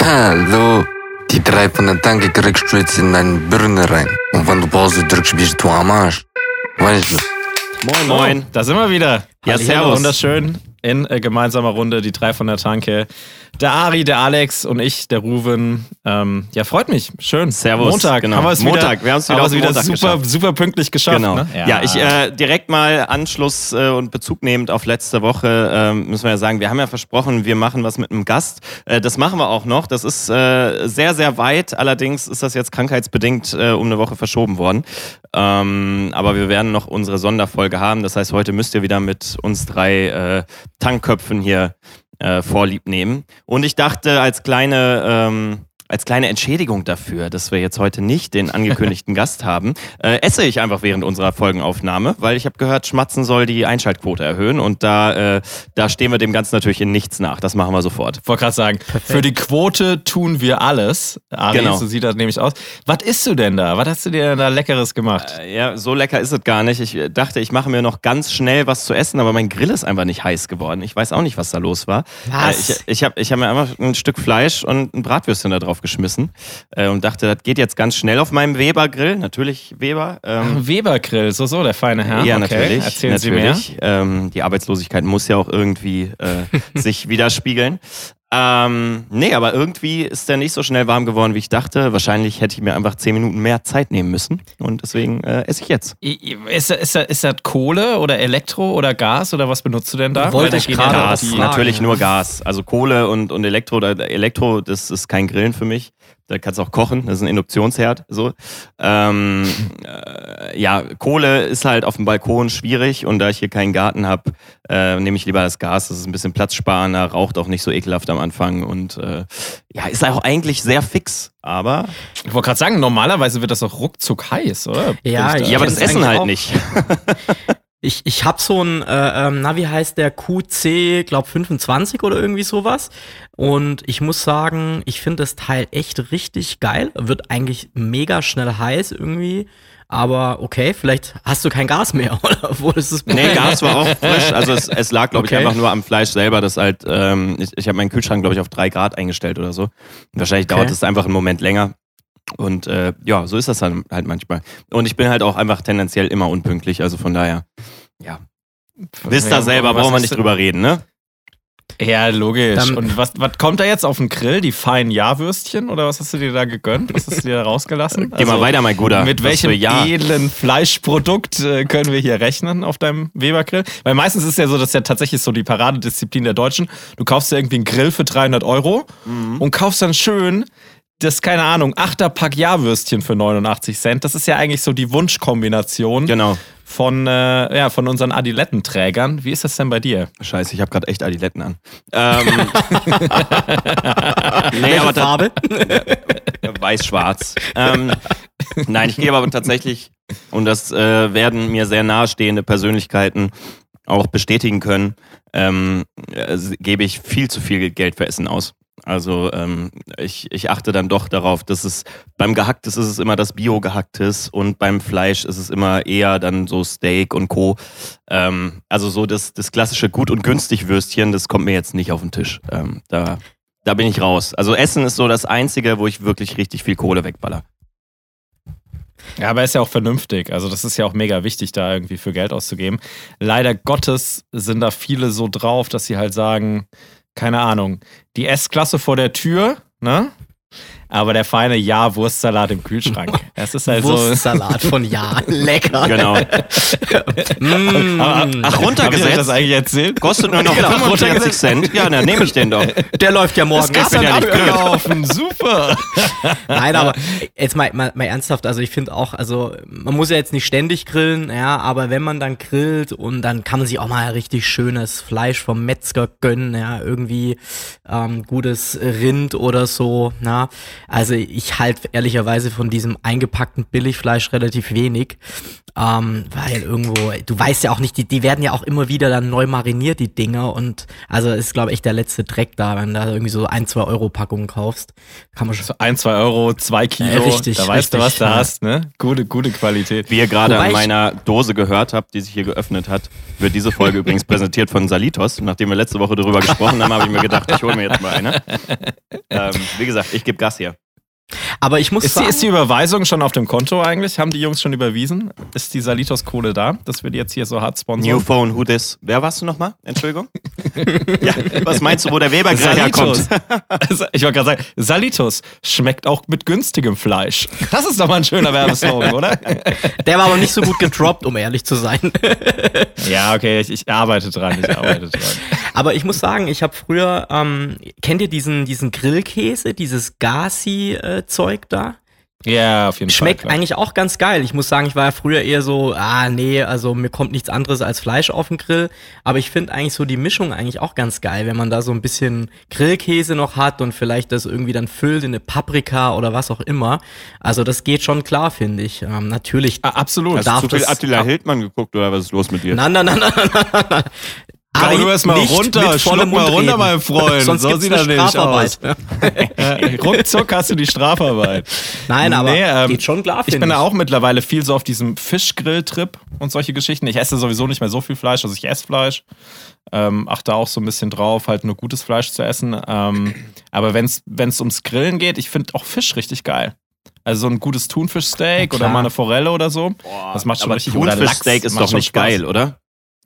Hallo. Die drei von der Tanke kriegst du jetzt in deine Birne rein. Und wenn du Pause drückst, bist du am Arsch. Weißt du? Moin, moin. Da sind wir wieder. Ja, Halli, servus. Wunderschön. In äh, gemeinsamer Runde, die drei von der Tanke. Der Ari, der Alex und ich, der Ruven. Ähm, ja, freut mich. Schön. Servus, Montag. genau. Haben wir es Montag, wieder, wir haben es wieder haben wieder super, geschafft. super pünktlich geschafft. Genau. Ne? Ja, ich äh, direkt mal Anschluss äh, und Bezug nehmend auf letzte Woche ähm, müssen wir ja sagen, wir haben ja versprochen, wir machen was mit einem Gast. Äh, das machen wir auch noch. Das ist äh, sehr, sehr weit. Allerdings ist das jetzt krankheitsbedingt um eine Woche verschoben worden. Ähm, aber wir werden noch unsere Sonderfolge haben. Das heißt, heute müsst ihr wieder mit uns drei Tankköpfen hier äh, Vorlieb nehmen. Und ich dachte, als kleine, ähm, als kleine Entschädigung dafür, dass wir jetzt heute nicht den angekündigten Gast haben, äh, esse ich einfach während unserer Folgenaufnahme, weil ich habe gehört, Schmatzen soll die Einschaltquote erhöhen und da, äh, da stehen wir dem Ganzen natürlich in nichts nach. Das machen wir sofort. wollte gerade sagen, für die Quote tun wir alles. Ari, Genau. so sieht das nämlich aus. Was isst du denn da? Was hast du dir denn da Leckeres gemacht? Äh, Ja, so lecker ist es gar nicht. Ich äh, dachte, ich mache mir noch ganz schnell was zu essen, aber mein Grill ist einfach nicht heiß geworden. Ich weiß auch nicht, was da los war. Was? Äh, ich ich habe ich hab mir einfach ein Stück Fleisch und ein Bratwürstchen da drauf geschmissen äh, und dachte, das geht jetzt ganz schnell auf meinem Weber-Grill. Natürlich Weber. Ähm, Weber-Grill, so, so, der feine Herr. ja, okay. natürlich. Erzählen natürlich. Ähm, die Arbeitslosigkeit muss ja auch irgendwie äh, sich widerspiegeln. Ähm, nee, aber irgendwie ist der nicht so schnell warm geworden, wie ich dachte. Wahrscheinlich hätte ich mir einfach zehn Minuten mehr Zeit nehmen müssen. Und deswegen äh, esse ich jetzt. Ist, das- ist, ist das Kohle oder Elektro oder Gas oder was benutzt du denn da? Wollte ich gerade Gas, natürlich nur Gas. Also Kohle und, und Elektro, Elektro, das ist kein Grillen für mich. Da kannst du auch kochen, das ist ein Induktionsherd. So. Ähm, äh, ja, Kohle ist halt auf dem Balkon schwierig und da ich hier keinen Garten habe, äh, nehme ich lieber das Gas. Das ist ein bisschen platzsparender, raucht auch nicht so ekelhaft am Anfang und äh, ja, ist auch eigentlich sehr fix. Aber, Ich wollte gerade sagen, normalerweise wird das doch ruckzuck heiß, oder? Ja, ja, aber das Essen halt auch. nicht. Ich, ich habe so ein, äh, ähm, na, wie heißt der QC, glaub 25 oder irgendwie sowas. Und ich muss sagen, ich finde das Teil echt richtig geil. Wird eigentlich mega schnell heiß irgendwie. Aber okay, vielleicht hast du kein Gas mehr, oder? Wo ist es? Nee, Gas war auch frisch. Also es, es lag, glaube ich, Okay. einfach nur am Fleisch selber. Das halt, ähm, ich, ich habe meinen Kühlschrank, glaube ich, auf drei Grad eingestellt oder so. Und wahrscheinlich Okay. dauert es einfach einen Moment länger. Und äh, ja, so ist das dann halt manchmal. Und ich bin halt auch einfach tendenziell immer unpünktlich. Also von daher, ja. Wisst ihr selber, brauchen wir nicht drüber reden, ne? Ja, logisch. Dann- Und was, was kommt da jetzt auf den Grill? Die feinen Ja-Würstchen oder was hast du dir da gegönnt? Was hast du dir da rausgelassen? Geh mal weiter, mein Guter. Mit welchem Ja? edlen Fleischprodukt äh, können wir hier rechnen auf deinem Weber-Grill? Weil meistens ist ja so, das ist ja tatsächlich so die Paradedisziplin der Deutschen. Du kaufst dir irgendwie einen Grill für 300 Euro Mhm. und kaufst dann schön das, keine Ahnung, Achterpack Ja-Würstchen für 89 Cent. Das ist ja eigentlich so die Wunschkombination Genau. Von, äh, ja, von unseren Adilettenträgern. Wie ist das denn bei dir? Scheiße, ich habe gerade echt Adiletten an. Ähm, nee, aber Farbe? Weiß-Schwarz. ähm, nein, ich gebe aber tatsächlich, und das äh, werden mir sehr nahestehende Persönlichkeiten auch bestätigen können, ähm, äh, gebe ich viel zu viel Geld für Essen aus. Also ähm, ich, ich achte dann doch darauf, dass es beim Gehacktes ist es immer das Bio-Gehacktes und beim Fleisch ist es immer eher dann so Steak und Co. Ähm, also so das, das klassische Gut- und Günstig-Würstchen, das kommt mir jetzt nicht auf den Tisch. Ähm, da, da bin ich raus. Also Essen ist so das Einzige, wo ich wirklich richtig viel Kohle wegballer. Ja, aber ist ja auch vernünftig. Also, das ist ja auch mega wichtig, da irgendwie für Geld auszugeben. Leider Gottes sind da viele so drauf, dass sie halt sagen, keine Ahnung, die S-Klasse vor der Tür, ne? Aber der feine Ja-Wurstsalat im Kühlschrank. Es ist halt so. Wurstsalat von Ja. Lecker. Genau. Mm. Ach, Hab ich das runtergesetzt. eigentlich erzählt? Kostet nur noch Genau, 45 Cent. Ja, dann nehme ich den doch. Der läuft ja morgen ab. bin ja nicht abgelaufen. Super. Nein, aber jetzt mal, mal, mal ernsthaft, also ich finde auch, also man muss ja jetzt nicht ständig grillen, ja, aber wenn man dann grillt und dann kann man sich auch mal richtig schönes Fleisch vom Metzger gönnen, ja, irgendwie ähm, gutes Rind oder so, na. Also ich halte ehrlicherweise von diesem eingepackten Billigfleisch relativ wenig, ähm, weil irgendwo, du weißt ja auch nicht, die, die werden ja auch immer wieder dann neu mariniert, die Dinger und also ist glaube ich der letzte Dreck da, wenn du da irgendwie so ein, zwei Euro Packungen kaufst, kann man schon So ein, zwei Euro, zwei Kilo. Äh, richtig, Da weißt du, richtig, was du ja. hast, ne? Gute, gute Qualität. Wie ihr gerade an meiner Dose gehört habt, die sich hier geöffnet hat, wird diese Folge übrigens präsentiert von Salitos. Nachdem wir letzte Woche darüber gesprochen haben, habe ich mir gedacht, ich hole mir jetzt mal eine. Ähm, wie gesagt, ich gebe Gas hier. Aber ich muss Ist die, sagen, ist die Überweisung schon auf dem Konto eigentlich? Haben die Jungs schon überwiesen? Ist die Salitos-Kohle da, dass wir die jetzt hier so hart New sponsern? Phone, who this? Wer warst du nochmal? Entschuldigung? ja, was meinst du, wo der Webergrill herkommt? Salitos. ich wollte gerade sagen, Salitos schmeckt auch mit günstigem Fleisch. Das ist doch mal ein schöner Werbeslogan, oder? der war aber nicht so gut gedroppt, um ehrlich zu sein. ja, okay, ich, ich arbeite dran, ich arbeite dran. Aber ich muss sagen, ich habe früher, ähm, kennt ihr diesen, diesen Grillkäse, dieses Gasi-Zeug da? Ja, auf jeden Schmeckt Fall. klar. eigentlich auch ganz geil. Ich muss sagen, ich war ja früher eher so, ah nee, also mir kommt nichts anderes als Fleisch auf den Grill. Aber ich finde eigentlich so die Mischung eigentlich auch ganz geil, wenn man da so ein bisschen Grillkäse noch hat und vielleicht das irgendwie dann füllt in eine Paprika oder was auch immer. Also das geht schon klar, finde ich. Ähm, natürlich. Ah, absolut. Hast du Darf zu viel Attila Hildmann geguckt oder was ist los mit dir? Nein, nein, nein, nein, nein, nein, Ari, du erst mal nicht runter, schluck mal runter, reden. mein Freund. Sonst So sieht das Strafarbeit. Äh, ruckzuck hast du die Strafarbeit. Nein, aber Nee, ähm, geht schon klar, Ich bin da auch mittlerweile viel so auf diesem Fischgrill-Trip und solche Geschichten. Ich esse sowieso nicht mehr so viel Fleisch, also ich esse Fleisch. Ähm, achte auch so ein bisschen drauf, halt nur gutes Fleisch zu essen. Ähm, aber wenn es ums Grillen geht, ich finde auch Fisch richtig geil. Also so ein gutes Thunfischsteak Ja, oder mal eine Forelle oder so. das macht schon aber richtig Thunfischsteak ist doch nicht Spaß. geil, oder?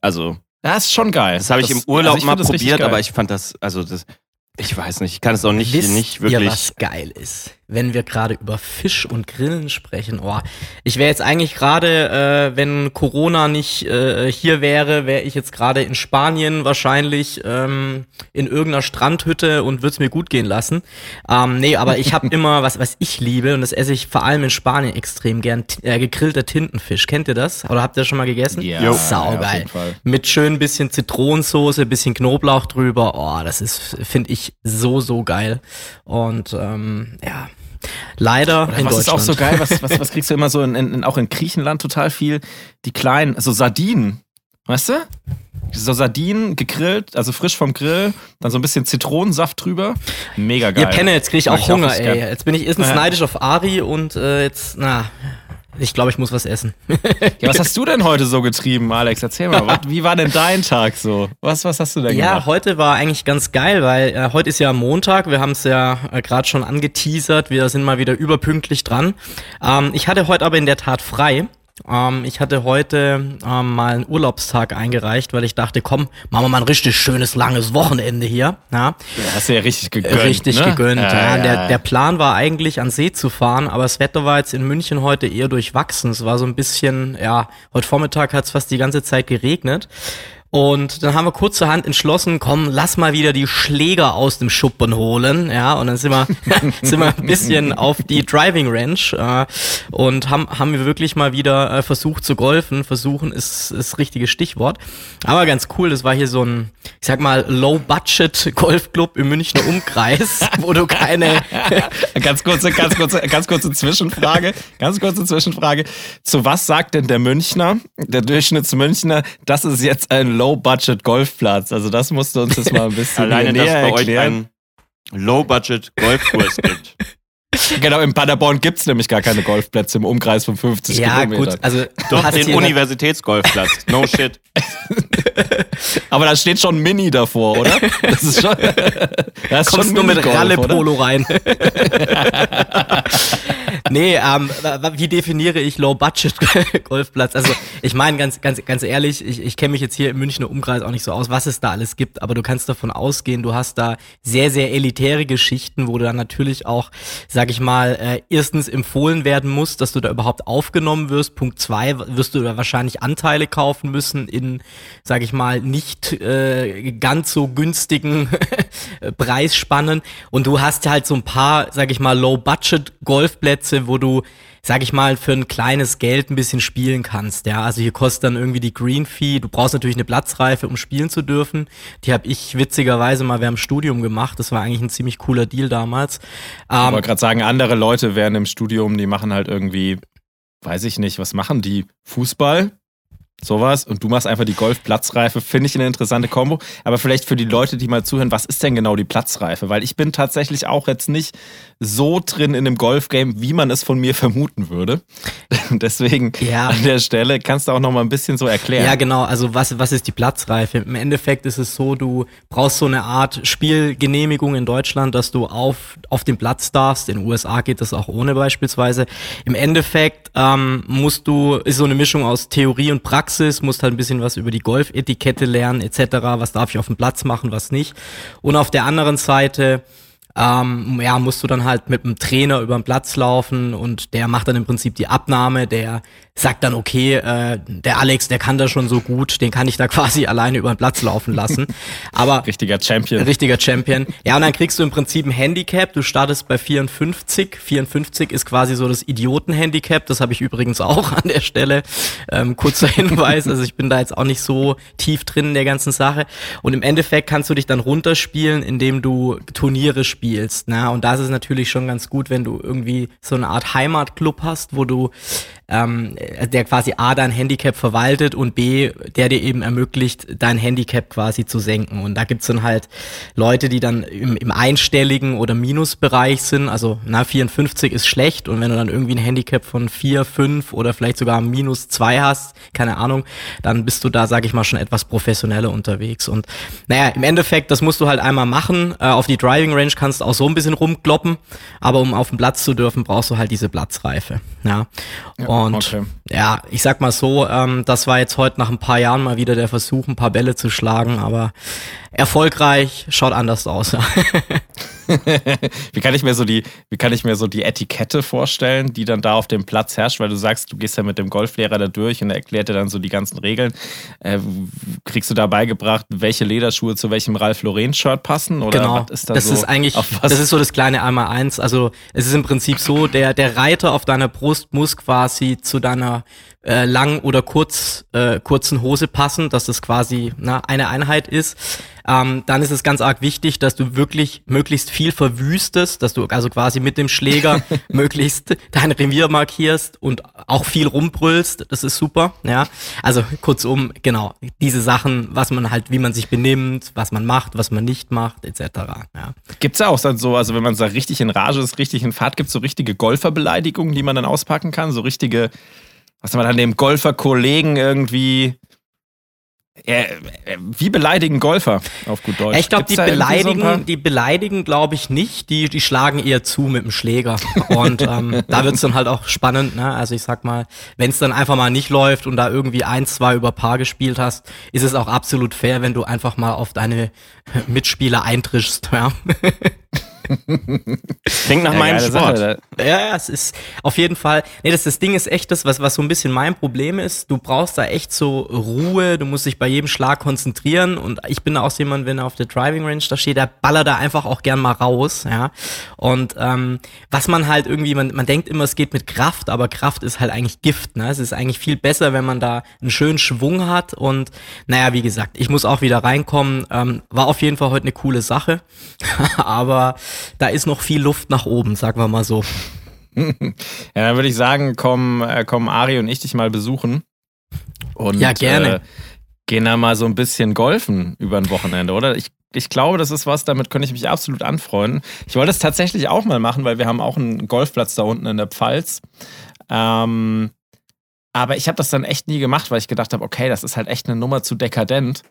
Also, Das ist schon geil. das habe ich im Urlaub also ich mal probiert, aber ich fand das, also das, ich weiß nicht, ich kann es auch nicht, Wisst nicht ihr, wirklich. was geil ist? Wenn wir gerade über Fisch und Grillen sprechen. Oh, ich wäre jetzt eigentlich gerade, äh, wenn Corona nicht äh, hier wäre, wäre ich jetzt gerade in Spanien wahrscheinlich ähm, in irgendeiner Strandhütte und würde es mir gut gehen lassen. Ähm, nee, aber ich habe immer, was, was ich liebe, und das esse ich vor allem in Spanien extrem gern, äh, gegrillter Tintenfisch. Kennt ihr das? Oder habt ihr das schon mal gegessen? Ja, ja, Saugeil. Fall. Mit schön bisschen Zitronensoße, bisschen Knoblauch drüber. Oh, das ist, finde ich, so, so geil. Und ähm, ja, leider in was ist auch Deutschland. so geil, was, was, was kriegst du immer so in, in, auch in Griechenland total viel? Die kleinen, so Sardinen, weißt du? So Sardinen gegrillt, also frisch vom Grill, dann so ein bisschen Zitronensaft drüber. Mega geil. Ihr Penne, jetzt kriege ich auch ich auch Hunger, ey. Jetzt bin ich erstens Ja. neidisch auf Ari und äh, jetzt, na, ich glaube, ich muss was essen. Ja, was hast du denn heute so getrieben, Alex? Erzähl mal, was, wie war denn dein Tag so? Was, was hast du denn Ja, gemacht? heute war eigentlich ganz geil, weil äh, heute ist ja Montag. Wir haben es ja äh, gerade schon angeteasert. Wir sind mal wieder überpünktlich dran. Ähm, ich hatte heute aber in der Tat frei. Ähm, ich hatte heute ähm, mal einen Urlaubstag eingereicht, weil ich dachte, komm, machen wir mal ein richtig schönes, langes Wochenende hier. Ja. Hast du ja richtig gegönnt. Richtig ne? gegönnt. Ja, Ja, der, der Plan war eigentlich an See zu fahren, aber das Wetter war jetzt in München heute eher durchwachsen. Es war so ein bisschen, ja, heute Vormittag hat es fast die ganze Zeit geregnet. Und dann haben wir kurzerhand entschlossen, komm, lass mal wieder die Schläger aus dem Schuppen holen, ja, und dann sind wir, sind wir ein bisschen auf die Driving Range äh, und haben, haben wir wirklich mal wieder äh, versucht zu golfen. Versuchen ist, das richtige Stichwort. Aber ganz cool, das war hier so ein, ich sag mal, Low-Budget-Golfclub im Münchner Umkreis, wo du keine, Ganz kurze, ganz kurze, ganz kurze Zwischenfrage. Ganz kurze Zwischenfrage. Zu was sagt denn der Münchner, der Durchschnittsmünchner, das ist jetzt ein Low-Budget-Golfplatz? Also das musst du uns jetzt mal ein bisschen Alleine, dass näher bei euch erklären. ein Low-Budget-Golfkurs gibt. Genau, in Paderborn gibt es nämlich gar keine Golfplätze im Umkreis von 50 ja Kilometern. gut, also du Doch, hast den Universitätsgolfplatz. No shit. Aber da steht schon Mini davor, oder? Das ist schon. Das ist kommst schon nur mit Ralle? Polo rein. nee, ähm, wie definiere ich Low Budget Golfplatz? Also ich meine ganz, ganz, ganz ehrlich, ich, ich kenne mich jetzt hier im Münchner Umkreis auch nicht so aus, was es da alles gibt, aber du kannst davon ausgehen, du hast da sehr, sehr elitäre Geschichten, wo du dann natürlich auch, sag ich mal, äh, erstens empfohlen werden musst, dass du da überhaupt aufgenommen wirst. Punkt zwei, wirst du da wahrscheinlich Anteile kaufen müssen in, sag ich mal, nicht äh, ganz so günstigen Preisspannen. Und du hast halt so ein paar, sag ich mal, Low-Budget-Golfplätze, wo du, sag ich mal, für ein kleines Geld ein bisschen spielen kannst. Ja, also hier kostet dann irgendwie die Green Fee. Du brauchst natürlich eine Platzreife, um spielen zu dürfen. Die habe ich witzigerweise mal während dem Studium gemacht. Das war eigentlich ein ziemlich cooler Deal damals. Ich Ähm, wollte gerade sagen, andere Leute wären im Studium, die machen halt irgendwie, weiß ich nicht, was machen die? Fußball? sowas und du machst einfach die Golfplatzreife, finde ich eine interessante Kombo. Aber vielleicht für die Leute, die mal zuhören, was ist denn genau die Platzreife? Weil ich bin tatsächlich auch jetzt nicht so drin in dem Golfgame, wie man es von mir vermuten würde. Deswegen ja. an der Stelle kannst du auch noch mal ein bisschen so erklären. Ja, genau. Also was, was ist die Platzreife? Im Endeffekt ist es so, du brauchst so eine Art Spielgenehmigung in Deutschland, dass du auf, auf dem Platz darfst. In den USA geht das auch ohne beispielsweise. Im Endeffekt ähm, musst du, ist so eine Mischung aus Theorie und Praxis, musst halt ein bisschen was über die Golfetikette lernen etc. Was darf ich auf dem Platz machen, was nicht. Und auf der anderen Seite ähm, ja, musst du dann halt mit dem Trainer über den Platz laufen und der macht dann im Prinzip die Abnahme, der sagt dann, okay, äh, der Alex, der kann das schon so gut, den kann ich da quasi alleine über den Platz laufen lassen. Aber richtiger Champion. Richtiger Champion. Ja, und dann kriegst du im Prinzip ein Handicap. Du startest bei 54. 54 ist quasi so das Idioten-Handicap. Das habe ich übrigens auch an der Stelle. Ähm, kurzer Hinweis. Also ich bin da jetzt auch nicht so tief drin in der ganzen Sache. Und im Endeffekt kannst du dich dann runterspielen, indem du Turniere spielst. Ne? Und das ist natürlich schon ganz gut, wenn du irgendwie so eine Art Heimatclub hast, wo du ähm, der quasi A dein Handicap verwaltet und B, der dir eben ermöglicht, dein Handicap quasi zu senken. Und da gibt's dann halt Leute, die dann im, im einstelligen oder Minusbereich sind. Also na, 54 ist schlecht und wenn du dann irgendwie ein Handicap von 4, 5 oder vielleicht sogar minus 2 hast, keine Ahnung, dann bist du da, sag ich mal, schon etwas professioneller unterwegs. Und naja, im Endeffekt, das musst du halt einmal machen. Äh, auf die Driving Range kannst du auch so ein bisschen rumkloppen, aber um auf den Platz zu dürfen, brauchst du halt diese Platzreife. Ja. ja. Und okay. ja, ich sag mal so, ähm, das war jetzt heute nach ein paar Jahren mal wieder der Versuch, ein paar Bälle zu schlagen, aber erfolgreich schaut anders aus. wie kann ich mir so die, wie kann ich mir so die Etikette vorstellen, die dann da auf dem Platz herrscht, weil du sagst, du gehst ja mit dem Golflehrer da durch und er erklärt dir dann so die ganzen Regeln. Äh, kriegst du da beigebracht, welche Lederschuhe zu welchem Ralph Lauren Shirt passen? Oder genau. was ist da das so, ist eigentlich, das ist so das kleine einmal eins. Also es ist im Prinzip so, der, der Reiter auf deiner Brust muss quasi zu deiner äh, lang oder kurz, äh, kurzen Hose passen, dass das quasi na, eine Einheit ist. Ähm, dann ist es ganz arg wichtig, dass du wirklich möglichst viel verwüstest, dass du also quasi mit dem Schläger möglichst dein Revier markierst und auch viel rumbrüllst. Das ist super, ja. Also kurzum, genau, diese Sachen, was man halt, wie man sich benimmt, was man macht, was man nicht macht, etc. Ja. Gibt's ja auch dann so, also wenn man da richtig in Rage ist, richtig in Fahrt, gibt's so richtige Golferbeleidigungen, die man dann auspacken kann, so richtige was man dann dem Golfer-Kollegen irgendwie. Äh, wie beleidigen Golfer auf gut Deutsch? Ich glaube, die beleidigen, so die beleidigen, glaube ich nicht. Die, die schlagen eher zu mit dem Schläger. Und ähm, da wird's dann halt auch spannend. Ne? Also ich sag mal, wenn es dann einfach mal nicht läuft und da irgendwie ein, zwei über Paar gespielt hast, ist es auch absolut fair, wenn du einfach mal auf deine Mitspieler eintrischst. Ja. Klingt nach ja, meinem Sport. Sache, ja, es ist auf jeden Fall. Nee, das, das Ding ist echt das, was, was so ein bisschen mein Problem ist. Du brauchst da echt so Ruhe, du musst dich bei jedem Schlag konzentrieren. Und ich bin auch so jemand, wenn er auf der Driving Range da steht, der ballert da einfach auch gern mal raus. Ja. Und ähm, was man halt irgendwie, man, man denkt immer, es geht mit Kraft, aber Kraft ist halt eigentlich Gift. Ne? Es ist eigentlich viel besser, wenn man da einen schönen Schwung hat. Und naja, wie gesagt, ich muss auch wieder reinkommen. Ähm, war auf jeden Fall heute eine coole Sache. aber da ist noch viel Luft nach oben, sagen wir mal so. ja, dann würde ich sagen, kommen, äh, kommen Ari und ich dich mal besuchen. Und, ja, gerne. Äh, gehen da mal so ein bisschen golfen über ein Wochenende, oder? Ich, ich glaube, das ist was, damit könnte ich mich absolut anfreunden. Ich wollte es tatsächlich auch mal machen, weil wir haben auch einen Golfplatz da unten in der Pfalz. Ähm, aber ich habe das dann echt nie gemacht, weil ich gedacht habe, okay, das ist halt echt eine Nummer zu dekadent.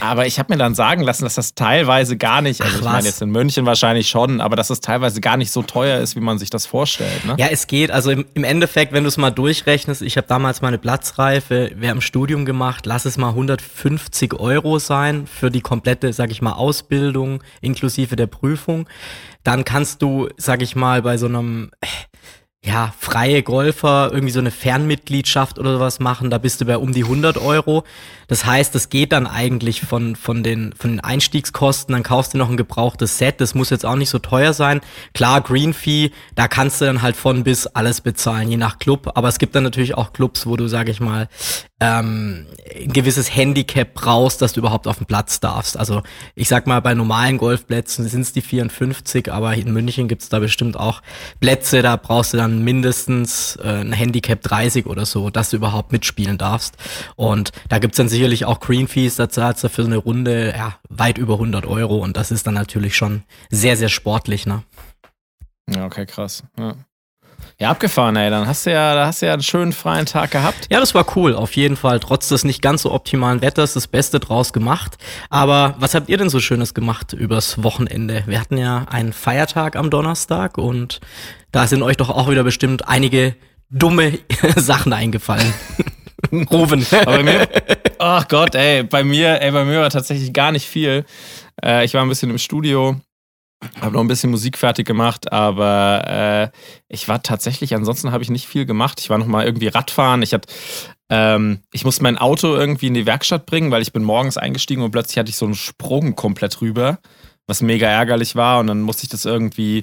Aber ich habe mir dann sagen lassen, dass das teilweise gar nicht, also Ach, ich meine jetzt in München wahrscheinlich schon, aber dass es teilweise gar nicht so teuer ist, wie man sich das vorstellt. Ne? Ja, es geht. Also im, im Endeffekt, wenn du es mal durchrechnest, ich habe damals meine Platzreife während dem Studium gemacht, lass es mal 150 Euro sein für die komplette, sag ich mal, Ausbildung inklusive der Prüfung. Dann kannst du, sag ich mal, bei so einem ja, freie Golfer irgendwie so eine Fernmitgliedschaft oder sowas machen, da bist du bei um die 100 Euro. Das heißt, das geht dann eigentlich von, von, den, von den Einstiegskosten, dann kaufst du noch ein gebrauchtes Set, das muss jetzt auch nicht so teuer sein. Klar, Green Fee, da kannst du dann halt von bis alles bezahlen, je nach Club, aber es gibt dann natürlich auch Clubs, wo du, sag ich mal, ähm, ein gewisses Handicap brauchst, dass du überhaupt auf den Platz darfst. Also ich sag mal, bei normalen Golfplätzen sind es die 54, aber in München gibt's da bestimmt auch Plätze, da brauchst du dann mindestens äh, ein Handicap 30 oder so, dass du überhaupt mitspielen darfst. Und da gibt's dann sicherlich auch Green Fees, da zahlst du für so eine Runde ja, weit über 100 Euro und das ist dann natürlich schon sehr, sehr sportlich. Ne? Ja, okay, krass. Ja. Ja, abgefahren, ey. Dann hast du ja, da hast du ja einen schönen freien Tag gehabt. Ja, das war cool, auf jeden Fall. Trotz des nicht ganz so optimalen Wetters das Beste draus gemacht. Aber was habt ihr denn so Schönes gemacht übers Wochenende? Wir hatten ja einen Feiertag am Donnerstag und da sind euch doch auch wieder bestimmt einige dumme Sachen eingefallen. Rufen. Aber bei mir, ach Gott, ey, bei mir, ey, bei mir war tatsächlich gar nicht viel. Äh, ich war ein bisschen im Studio, habe noch ein bisschen Musik fertig gemacht, aber äh, ich war tatsächlich, ansonsten habe ich nicht viel gemacht. Ich war noch mal irgendwie Radfahren. Ich hatte, ähm, ich musste mein Auto irgendwie in die Werkstatt bringen, weil ich bin morgens eingestiegen und plötzlich hatte ich so einen Sprung komplett rüber, was mega ärgerlich war. Und dann musste ich das irgendwie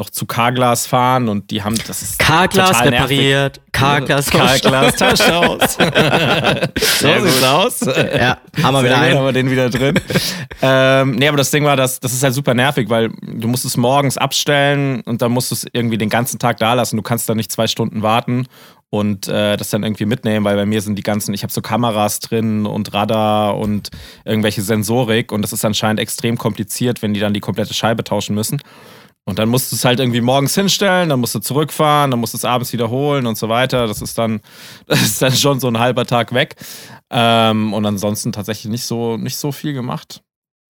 noch zu Carglass fahren und die haben das Carglass repariert, Carglass Carglass tauscht aus. so sieht's aus. Ja, haben wir wieder einen. haben wir den wieder drin. ähm, nee, aber das Ding war, das, das ist halt super nervig, weil du musst es morgens abstellen und dann musst du es irgendwie den ganzen Tag da lassen. Du kannst da nicht zwei Stunden warten und äh, das dann irgendwie mitnehmen, weil bei mir sind die ganzen, ich habe so Kameras drin und Radar und irgendwelche Sensorik und das ist anscheinend extrem kompliziert, wenn die dann die komplette Scheibe tauschen müssen. Und dann musst du es halt irgendwie morgens hinstellen, dann musst du zurückfahren, dann musst du es abends wiederholen und so weiter. Das ist dann, das ist dann schon so ein halber Tag weg. Ähm, und ansonsten tatsächlich nicht so, nicht so viel gemacht.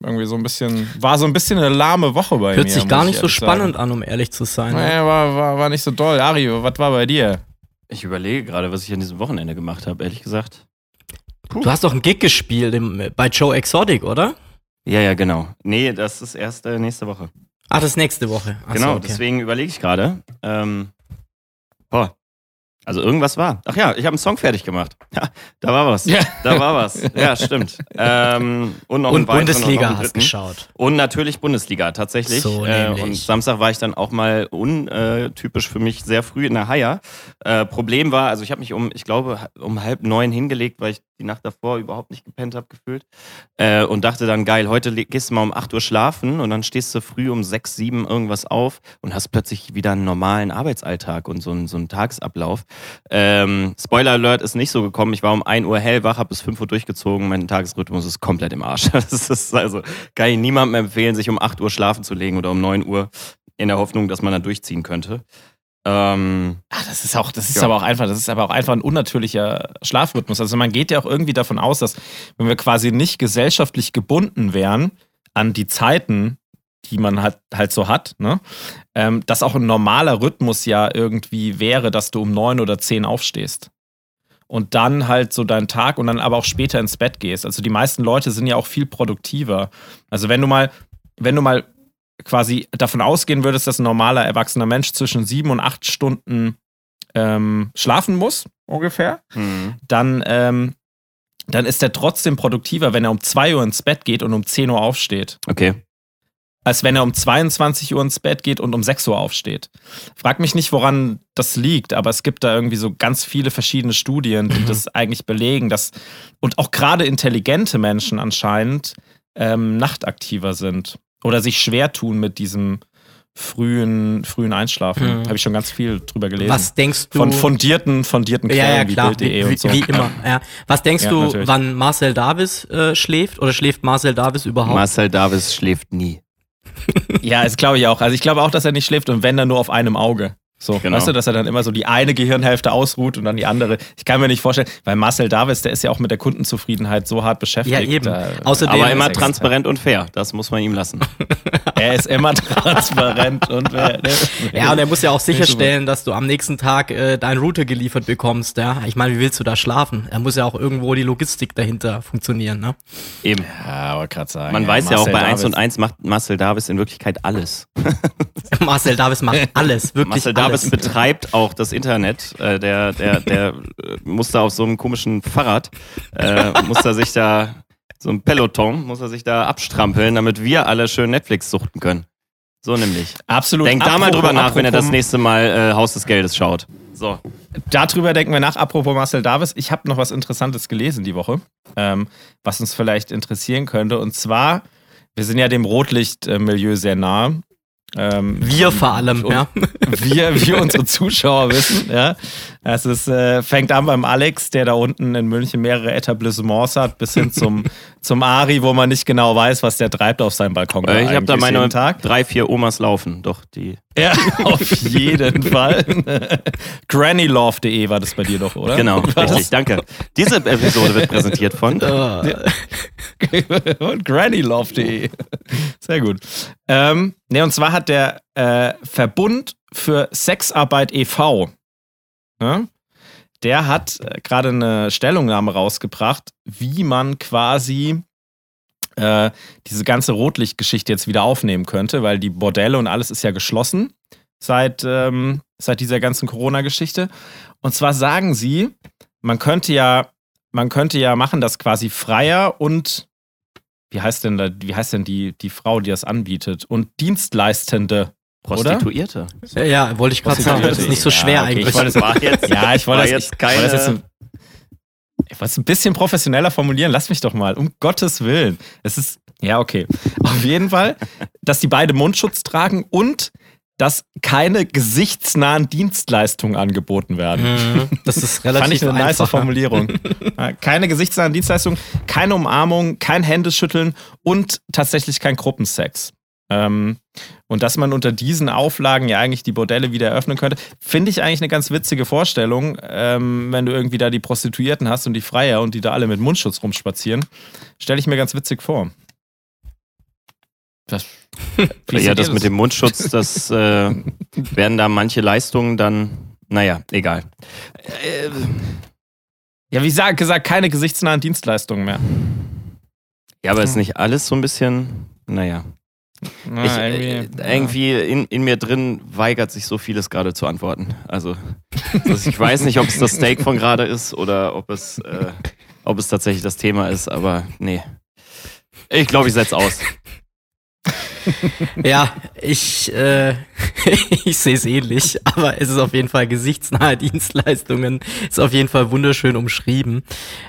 Irgendwie so ein bisschen, war so ein bisschen eine lahme Woche bei mir. Hört sich gar nicht so spannend an, um ehrlich zu sein. Sagen. Nee, war, war, war nicht so doll. Ari, was war bei dir? Ich überlege gerade, was ich an diesem Wochenende gemacht habe, ehrlich gesagt. Du hast doch einen Gig gespielt im, bei Joe Exotic, oder? Ja, ja, genau. Nee, das ist erst äh, nächste Woche. Ach, das ist nächste Woche. Ach genau, so, okay. deswegen überlege ich gerade. Ähm. Also irgendwas war. Ach ja, ich habe einen Song fertig gemacht. Ja, da war was. Ja. Da war was. Ja, stimmt. Ähm, und noch Und weiteren Bundesliga und noch hast geschaut. Und natürlich Bundesliga, tatsächlich. So äh, und Samstag war ich dann auch mal untypisch für mich sehr früh in der Haier. Äh, Problem war, also ich habe mich um, ich glaube, um halb neun hingelegt, weil ich die Nacht davor überhaupt nicht gepennt habe, gefühlt. Äh, und dachte dann, geil, heute gehst du mal um 8 Uhr schlafen und dann stehst du früh um 6, 7 irgendwas auf und hast plötzlich wieder einen normalen Arbeitsalltag und so einen, so einen Tagesablauf. Ähm, Spoiler Alert ist nicht so gekommen. Ich war um 1 Uhr hellwach, habe bis 5 Uhr durchgezogen. Mein Tagesrhythmus ist komplett im Arsch. Das ist also, kann ich niemandem empfehlen, sich um 8 Uhr schlafen zu legen oder um 9 Uhr in der Hoffnung, dass man dann durchziehen könnte. Ähm, Ah, das ist auch, das ist Ja. aber auch einfach, das ist aber auch einfach ein unnatürlicher Schlafrhythmus. Also man geht ja auch irgendwie davon aus, dass wenn wir quasi nicht gesellschaftlich gebunden wären an die Zeiten, die man halt, halt so hat, ne? ähm, dass auch ein normaler Rhythmus ja irgendwie wäre, dass du um neun oder zehn aufstehst. Und dann halt so deinen Tag und dann aber auch später ins Bett gehst. Also die meisten Leute sind ja auch viel produktiver. Also wenn du mal, wenn du mal quasi davon ausgehen würdest, dass ein normaler erwachsener Mensch zwischen sieben und acht Stunden ähm, schlafen muss, ungefähr, hm. dann, ähm, dann ist er trotzdem produktiver, wenn er um 2 Uhr ins Bett geht und um 10 Uhr aufsteht, Okay. Als wenn er um 22 Uhr ins Bett geht und um 6 Uhr aufsteht. Frag mich nicht, woran das liegt, aber es gibt da irgendwie so ganz viele verschiedene Studien, die das eigentlich belegen, dass und auch gerade intelligente Menschen anscheinend ähm, nachtaktiver sind oder sich schwer tun mit diesem frühen, frühen Einschlafen. Mhm. Habe ich schon ganz viel drüber gelesen. Was denkst du? Von fundierten, fundierten ja, Quellen ja, klar, wie Bild.de und so. wie immer. Ja. Was denkst Ja, du, natürlich. wann Marcel Davis äh, schläft oder schläft Marcel Davis überhaupt? Marcel Davis schläft nie. Ja, das glaube ich auch. Also ich glaube auch, dass er nicht schläft und wenn dann nur auf einem Auge. So, Genau. weißt du, dass er dann immer so die eine Gehirnhälfte ausruht und dann die andere. Ich kann mir nicht vorstellen, weil Marcel Davis, der ist ja auch mit der Kundenzufriedenheit so hart beschäftigt. Ja, eben. Da- Außerdem- Aber immer ist transparent und fair. Das muss man ihm lassen. Er ist immer transparent und wer- ne? Ja, und er muss ja auch sicherstellen, dass du am nächsten Tag äh, dein Router geliefert bekommst, ja. Ich meine, wie willst du da schlafen? Er muss ja auch irgendwo die Logistik dahinter funktionieren, ne? Eben. Ja, aber gerade sagen. Man weiß ja auch, Marcel bei 1 Davis. und 1 macht Marcel Davis in Wirklichkeit alles. Marcel Davis macht alles, wirklich Marcel Davis alles. betreibt auch das Internet. Äh, der der, der äh, muss da auf so einem komischen Fahrrad, äh, muss er sich da, so ein Peloton, muss er sich da abstrampeln, damit wir alle schön Netflix suchten können. So nämlich. Absolut. Denkt da mal Apropos- drüber nach, wenn er das apropos- nächste Mal äh, Haus des Geldes schaut. So. Darüber denken wir nach. Apropos Marcel Davis, ich habe noch was Interessantes gelesen die Woche, ähm, was uns vielleicht interessieren könnte. Und zwar, wir sind ja dem Rotlichtmilieu sehr nahe. Ähm, wir vor allem, ja. Wir, wir unsere Zuschauer wissen, ja. Es ist, äh, fängt an beim Alex, der da unten in München mehrere Etablissements hat, bis hin zum, zum Ari, wo man nicht genau weiß, was der treibt auf seinem Balkon. Äh, ich habe da meine Tag. drei, vier Omas laufen, doch die. Ja, auf jeden Fall. Grannylove.de war das bei dir doch, oder? Genau, richtig, danke. Diese Episode wird präsentiert von Grannylove.de. Sehr gut. Ähm, ne, und zwar hat der äh, Verbund für Sexarbeit e.V., ja, der hat äh, gerade eine Stellungnahme rausgebracht, wie man quasi äh, diese ganze Rotlichtgeschichte jetzt wieder aufnehmen könnte, weil die Bordelle und alles ist ja geschlossen seit, ähm, seit dieser ganzen Corona-Geschichte. Und zwar sagen sie, man könnte ja, man könnte ja machen, dass quasi Freier und wie heißt denn da, wie heißt denn die, die Frau, die das anbietet? Und Dienstleistende. Prostituierte. Oder? Ja, wollte ich gerade sagen. Das ist nicht so schwer ja, okay. eigentlich. Ich wollte, das war jetzt, ja, ich wollte das, jetzt keine. Ich wollte das jetzt ich wollte es ein bisschen professioneller formulieren. Lass mich doch mal. Um Gottes Willen. Es ist, ja, okay. Auf jeden Fall, dass die beide Mundschutz tragen und dass keine gesichtsnahen Dienstleistungen angeboten werden. Mhm, das ist relativ Fand ich eine nice Formulierung. keine gesichtsnahen Dienstleistungen, keine Umarmung, kein Händeschütteln und tatsächlich kein Gruppensex. Ähm, und dass man unter diesen Auflagen ja eigentlich die Bordelle wieder eröffnen könnte, finde ich eigentlich eine ganz witzige Vorstellung, ähm, wenn du irgendwie da die Prostituierten hast und die Freier und die da alle mit Mundschutz rumspazieren. Stelle ich mir ganz witzig vor. Das, ja, das mit dem Mundschutz, das äh, werden da manche Leistungen dann, naja, egal. Äh, ja, wie gesagt, keine gesichtsnahen Dienstleistungen mehr. Ja, aber ist nicht alles so ein bisschen, naja. Na, ich, irgendwie, äh, irgendwie in, in, mir drin weigert sich so vieles gerade zu antworten. Also, also ich weiß nicht, ob es das Steak von gerade ist oder ob es, äh, ob es tatsächlich das Thema ist, aber nee. Ich glaube, ich setze aus. ja, ich, äh, ich sehe es ähnlich, aber es ist auf jeden Fall gesichtsnahe Dienstleistungen, ist auf jeden Fall wunderschön umschrieben.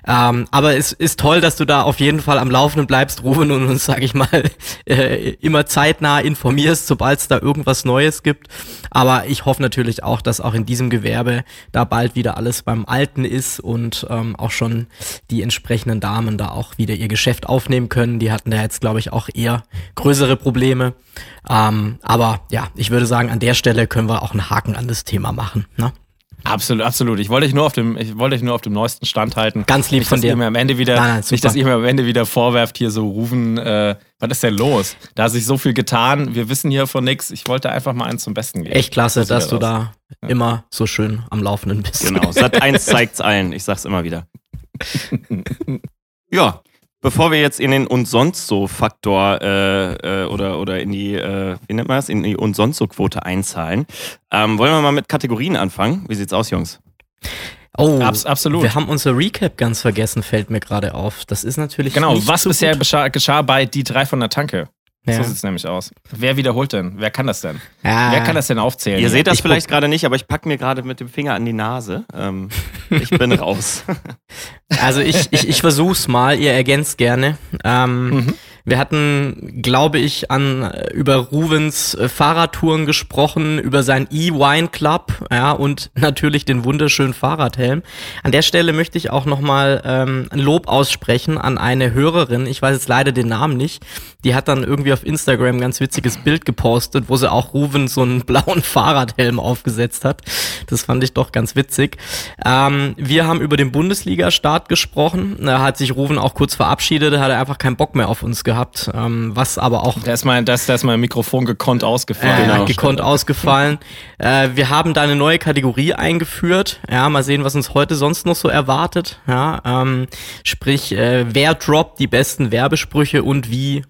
Ähm, aber es ist toll, dass du da auf jeden Fall am Laufenden bleibst, Ruben, und uns, sag ich mal, äh, immer zeitnah informierst, sobald es da irgendwas Neues gibt. Aber ich hoffe natürlich auch, dass auch in diesem Gewerbe da bald wieder alles beim Alten ist und ähm, auch schon die entsprechenden Damen da auch wieder ihr Geschäft aufnehmen können. Die hatten da jetzt, glaube ich, auch eher größere Probleme. Ähm, aber ja, ich würde sagen, an der Stelle können wir auch einen Haken an das Thema machen. Ne? Absolut, absolut. Ich wollte dich nur auf dem, ich wollte dich nur auf dem neuesten Stand halten. Ganz lieb nicht, von dir. Mir am Ende wieder, nein, nein, nicht, dass ihr mir am Ende wieder vorwerft, hier so rufen, äh, was ist denn los? Da hat sich so viel getan, wir wissen hier von nichts. Ich wollte einfach mal eins zum Besten geben. Echt klasse, dass du da ja. immer so schön am Laufenden bist. Genau, Sat 1 zeigt's allen, ich sag's immer wieder. ja, Bevor wir jetzt in den und sonst so Faktor äh, äh, oder, oder in die, äh, wie nennt man das, in die und sonst so Quote einzahlen, ähm, wollen wir mal mit Kategorien anfangen. Wie sieht's aus, Jungs? Oh, Abs absolut. Wir haben unser Recap ganz vergessen, fällt mir gerade auf. Das ist natürlich. Genau, was so bisher geschah, geschah bei die drei von der Tanke? Ja. So sieht es nämlich aus. Wer wiederholt denn? Wer kann das denn? Ja. Wer kann das denn aufzählen? Ihr seht das ich vielleicht gerade nicht, aber ich packe mir gerade mit dem Finger an die Nase. Ähm, ich bin raus. Also ich, ich, ich versuch's mal, ihr ergänzt gerne. Ähm, mhm. Wir hatten, glaube ich, an äh, über Ruvens äh, Fahrradtouren gesprochen, über sein E-Wine Club, ja, und natürlich den wunderschönen Fahrradhelm. An der Stelle möchte ich auch nochmal ähm, ein Lob aussprechen an eine Hörerin. Ich weiß jetzt leider den Namen nicht. Die hat dann irgendwie auf Instagram ein ganz witziges Bild gepostet, wo sie auch Ruven so einen blauen Fahrradhelm aufgesetzt hat. Das fand ich doch ganz witzig. Ähm, wir haben über den Bundesliga-Start gesprochen. Da hat sich Ruven auch kurz verabschiedet, hat er einfach keinen Bock mehr auf uns gehabt gehabt, ähm, was aber auch. Da ist mein, das, da ist mein Mikrofon gekonnt ausgefallen. Äh, genau. Gekonnt ausgefallen. äh, wir haben da eine neue Kategorie eingeführt. Ja, mal sehen, was uns heute sonst noch so erwartet. Ja, ähm, sprich, äh, wer droppt die besten Werbesprüche und wie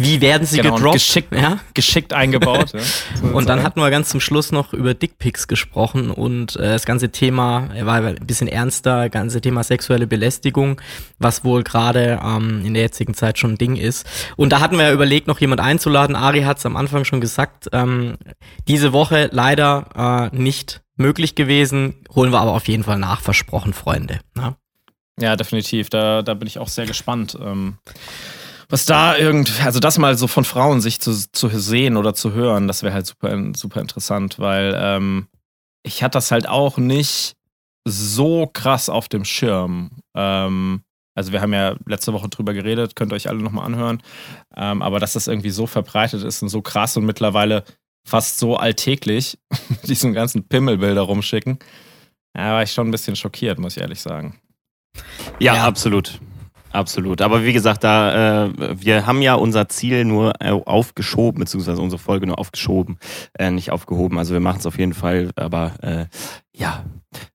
wie werden sie Genau, gedroppt? geschickt, ja? geschickt eingebaut. ja. Und dann hatten wir ganz zum Schluss noch über Dickpics gesprochen und äh, das ganze Thema, er war ein bisschen ernster, ganze Thema sexuelle Belästigung, was wohl gerade ähm, in der jetzigen Zeit schon ein Ding ist. Und da hatten wir ja überlegt, noch jemand einzuladen. Ari hat es am Anfang schon gesagt, ähm, diese Woche leider äh, nicht möglich gewesen, holen wir aber auf jeden Fall nach, versprochen, Freunde. Ja? Ja, definitiv. Da, da bin ich auch sehr gespannt. Ähm, was da irgend, also das mal so von Frauen sich zu, zu sehen oder zu hören, das wäre halt super, super interessant, weil ähm, ich hatte das halt auch nicht so krass auf dem Schirm. Ähm, also wir haben ja letzte Woche drüber geredet, könnt ihr euch alle nochmal anhören. Ähm, aber dass das irgendwie so verbreitet ist und so krass und mittlerweile fast so alltäglich, diesen ganzen Pimmelbilder rumschicken, ja, war ich schon ein bisschen schockiert, muss ich ehrlich sagen. Ja, Ja. absolut. Absolut. Aber wie gesagt, da äh, wir haben ja unser Ziel nur aufgeschoben, beziehungsweise unsere Folge nur aufgeschoben, äh, nicht aufgehoben. Also wir machen es auf jeden Fall, aber äh, ja,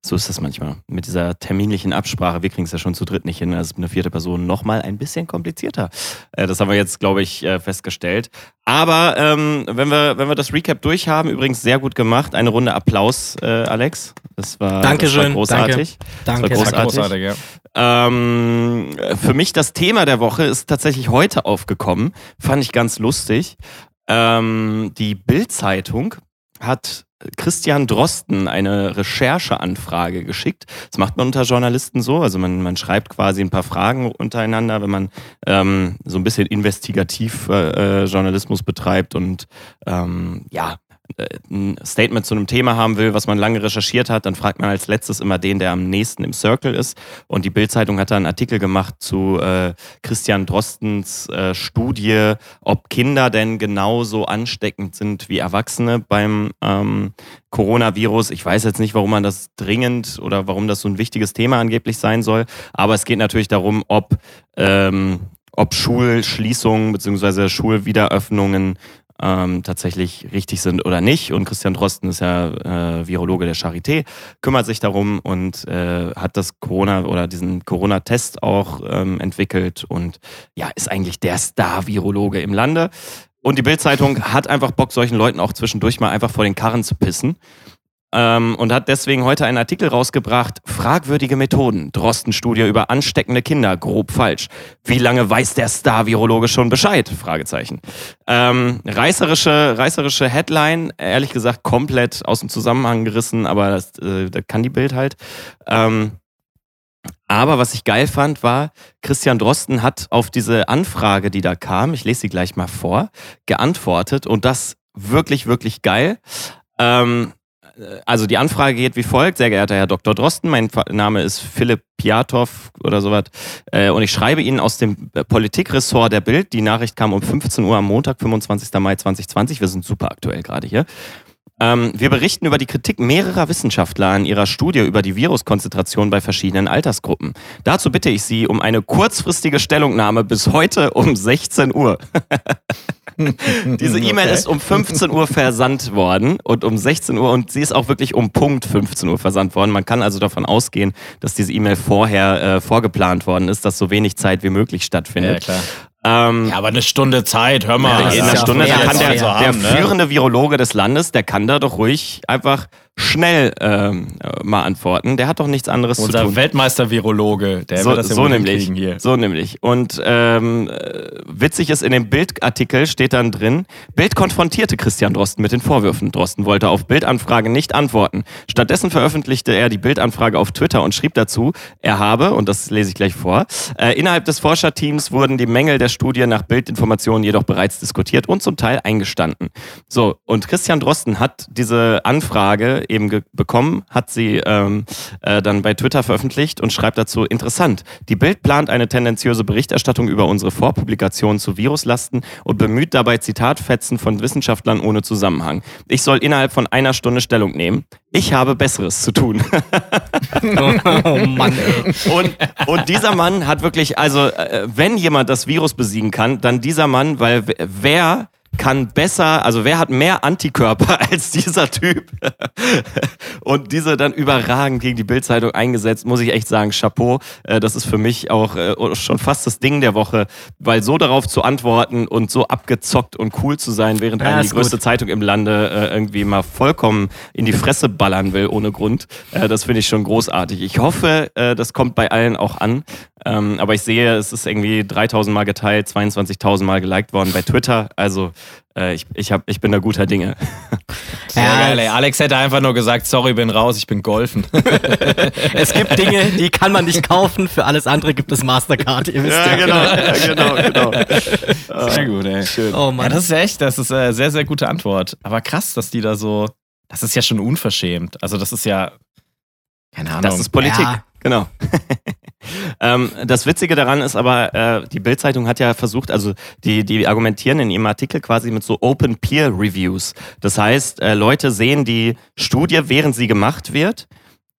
so ist das manchmal. Mit dieser terminlichen Absprache, wir kriegen es ja schon zu dritt nicht hin, also eine vierte Person nochmal ein bisschen komplizierter. Äh, das haben wir jetzt, glaube ich, äh, festgestellt. Aber ähm, wenn, wir, wenn wir das Recap durchhaben, übrigens sehr gut gemacht. Eine Runde Applaus, äh, Alex. Das war, Dankeschön, das war großartig. Danke. Das war Das war großartig. ja. Ähm, für mich das Thema der Woche ist tatsächlich heute aufgekommen. Fand ich ganz lustig. Ähm, die Bild-Zeitung hat Christian Drosten eine Rechercheanfrage geschickt. Das macht man unter Journalisten so. Also man, man schreibt quasi ein paar Fragen untereinander, wenn man ähm, so ein bisschen investigativ äh, äh, Journalismus betreibt und ähm, ja, ein Statement zu einem Thema haben will, was man lange recherchiert hat, dann fragt man als letztes immer den, der am nächsten im Circle ist. Und die Bild-Zeitung hat da einen Artikel gemacht zu äh, Christian Drostens äh, Studie, ob Kinder denn genauso ansteckend sind wie Erwachsene beim ähm, Coronavirus. Ich weiß jetzt nicht, warum man das dringend oder warum das so ein wichtiges Thema angeblich sein soll, aber es geht natürlich darum, ob, ähm, ob Schulschließungen bzw. Schulwiederöffnungen ähm, tatsächlich richtig sind oder nicht. Und Christian Drosten ist ja äh, Virologe der Charité, kümmert sich darum und äh, hat das Corona oder diesen Corona-Test auch ähm, entwickelt und ja, ist eigentlich der Star-Virologe im Lande. Und die Bild-Zeitung hat einfach Bock, solchen Leuten auch zwischendurch mal einfach vor den Karren zu pissen. Ähm, und hat deswegen heute einen Artikel rausgebracht, fragwürdige Methoden, Drosten-Studie über ansteckende Kinder, grob falsch. Wie lange weiß der Star-Virologe schon Bescheid? Fragezeichen. Ähm, reißerische, reißerische Headline, ehrlich gesagt komplett aus dem Zusammenhang gerissen, aber das, äh, das kann die Bild halt. Ähm, aber was ich geil fand, war, Christian Drosten hat auf diese Anfrage, die da kam, ich lese sie gleich mal vor, geantwortet und das wirklich, wirklich geil. Ähm, also die Anfrage geht wie folgt. Sehr geehrter Herr Dr. Drosten, mein Name ist Philipp Piatow oder sowas äh, und ich schreibe Ihnen aus dem äh, Politikressort der Bild. Die Nachricht kam um 15 Uhr am Montag, 25. Mai 2020. Wir sind super aktuell gerade hier. Ähm, wir berichten über die Kritik mehrerer Wissenschaftler an ihrer Studie über die Viruskonzentration bei verschiedenen Altersgruppen. Dazu bitte ich Sie um eine kurzfristige Stellungnahme bis heute um 16 Uhr. Diese E-Mail Okay. ist um 15 Uhr versandt worden und um 16 Uhr und sie ist auch wirklich um Punkt 15 Uhr versandt worden. Man kann also davon ausgehen, dass diese E-Mail vorher äh, vorgeplant worden ist, dass so wenig Zeit wie möglich Ja, stattfindet. klar. Ähm, Ja, aber eine Stunde Zeit, hör mal. in das ist einer ja Stunde, da kann der, der haben, ne? führende Virologe des Landes, der kann da doch ruhig einfach schnell ähm, äh, mal antworten. Der hat doch nichts anderes zu Unser tun. Weltmeister-Virologe, der so, wird das ja so nämlich. hier. So nämlich. Und ähm, äh, witzig ist, in dem Bildartikel steht dann drin, Bild konfrontierte Christian Drosten mit den Vorwürfen. Drosten wollte auf Bildanfrage nicht antworten. Stattdessen veröffentlichte er die Bildanfrage auf Twitter und schrieb dazu, er habe, und das lese ich gleich vor, äh, innerhalb des Forscherteams wurden die Mängel der Studie nach Bildinformationen jedoch bereits diskutiert und zum Teil eingestanden. So, und Christian Drosten hat diese Anfrage eben ge- bekommen, hat sie ähm, äh, dann bei Twitter veröffentlicht und schreibt dazu, interessant, die Bild plant eine tendenziöse Berichterstattung über unsere Vorpublikationen zu Viruslasten und bemüht dabei Zitatfetzen von Wissenschaftlern ohne Zusammenhang. Ich soll innerhalb von einer Stunde Stellung nehmen. Ich habe Besseres zu tun. oh Mann, ey. Und, und dieser Mann hat wirklich, also äh, wenn jemand das Virus besiegen kann, dann dieser Mann, weil wer kann besser, also wer hat mehr Antikörper als dieser Typ? und diese dann überragend gegen die Bildzeitung eingesetzt, muss ich echt sagen, Chapeau. Äh, das ist für mich auch äh, schon fast das Ding der Woche, weil so darauf zu antworten und so abgezockt und cool zu sein, während Ja, die größte gut. Zeitung im Lande äh, irgendwie mal vollkommen in die Fresse ballern will ohne Grund. Das finde ich schon großartig. Ich hoffe, das kommt bei allen auch an. Ähm, aber ich sehe, es ist irgendwie 3000 Mal geteilt, 22.000 Mal geliked worden bei Twitter. Also äh, ich, ich, hab, ich bin da guter Dinge. Ja, geil, ey. Alex hätte einfach nur gesagt, sorry, bin raus, ich bin golfen. Es gibt Dinge, die kann man nicht kaufen, für alles andere gibt es Mastercard, ihr wisst ja. genau, ja, genau, genau. Sehr gut, ey. Schön. Oh Ja, Mann. das ist echt, das ist eine sehr, sehr gute Antwort. Aber krass, dass die da so. Das ist ja schon unverschämt. Also, das ist ja. Keine Ahnung. Das ist Politik. Ja. Genau. ähm, das Witzige daran ist aber, äh, die Bildzeitung hat ja versucht, also die, die argumentieren in ihrem Artikel quasi mit so Open Peer Reviews. Das heißt, äh, Leute sehen die Studie, während sie gemacht wird.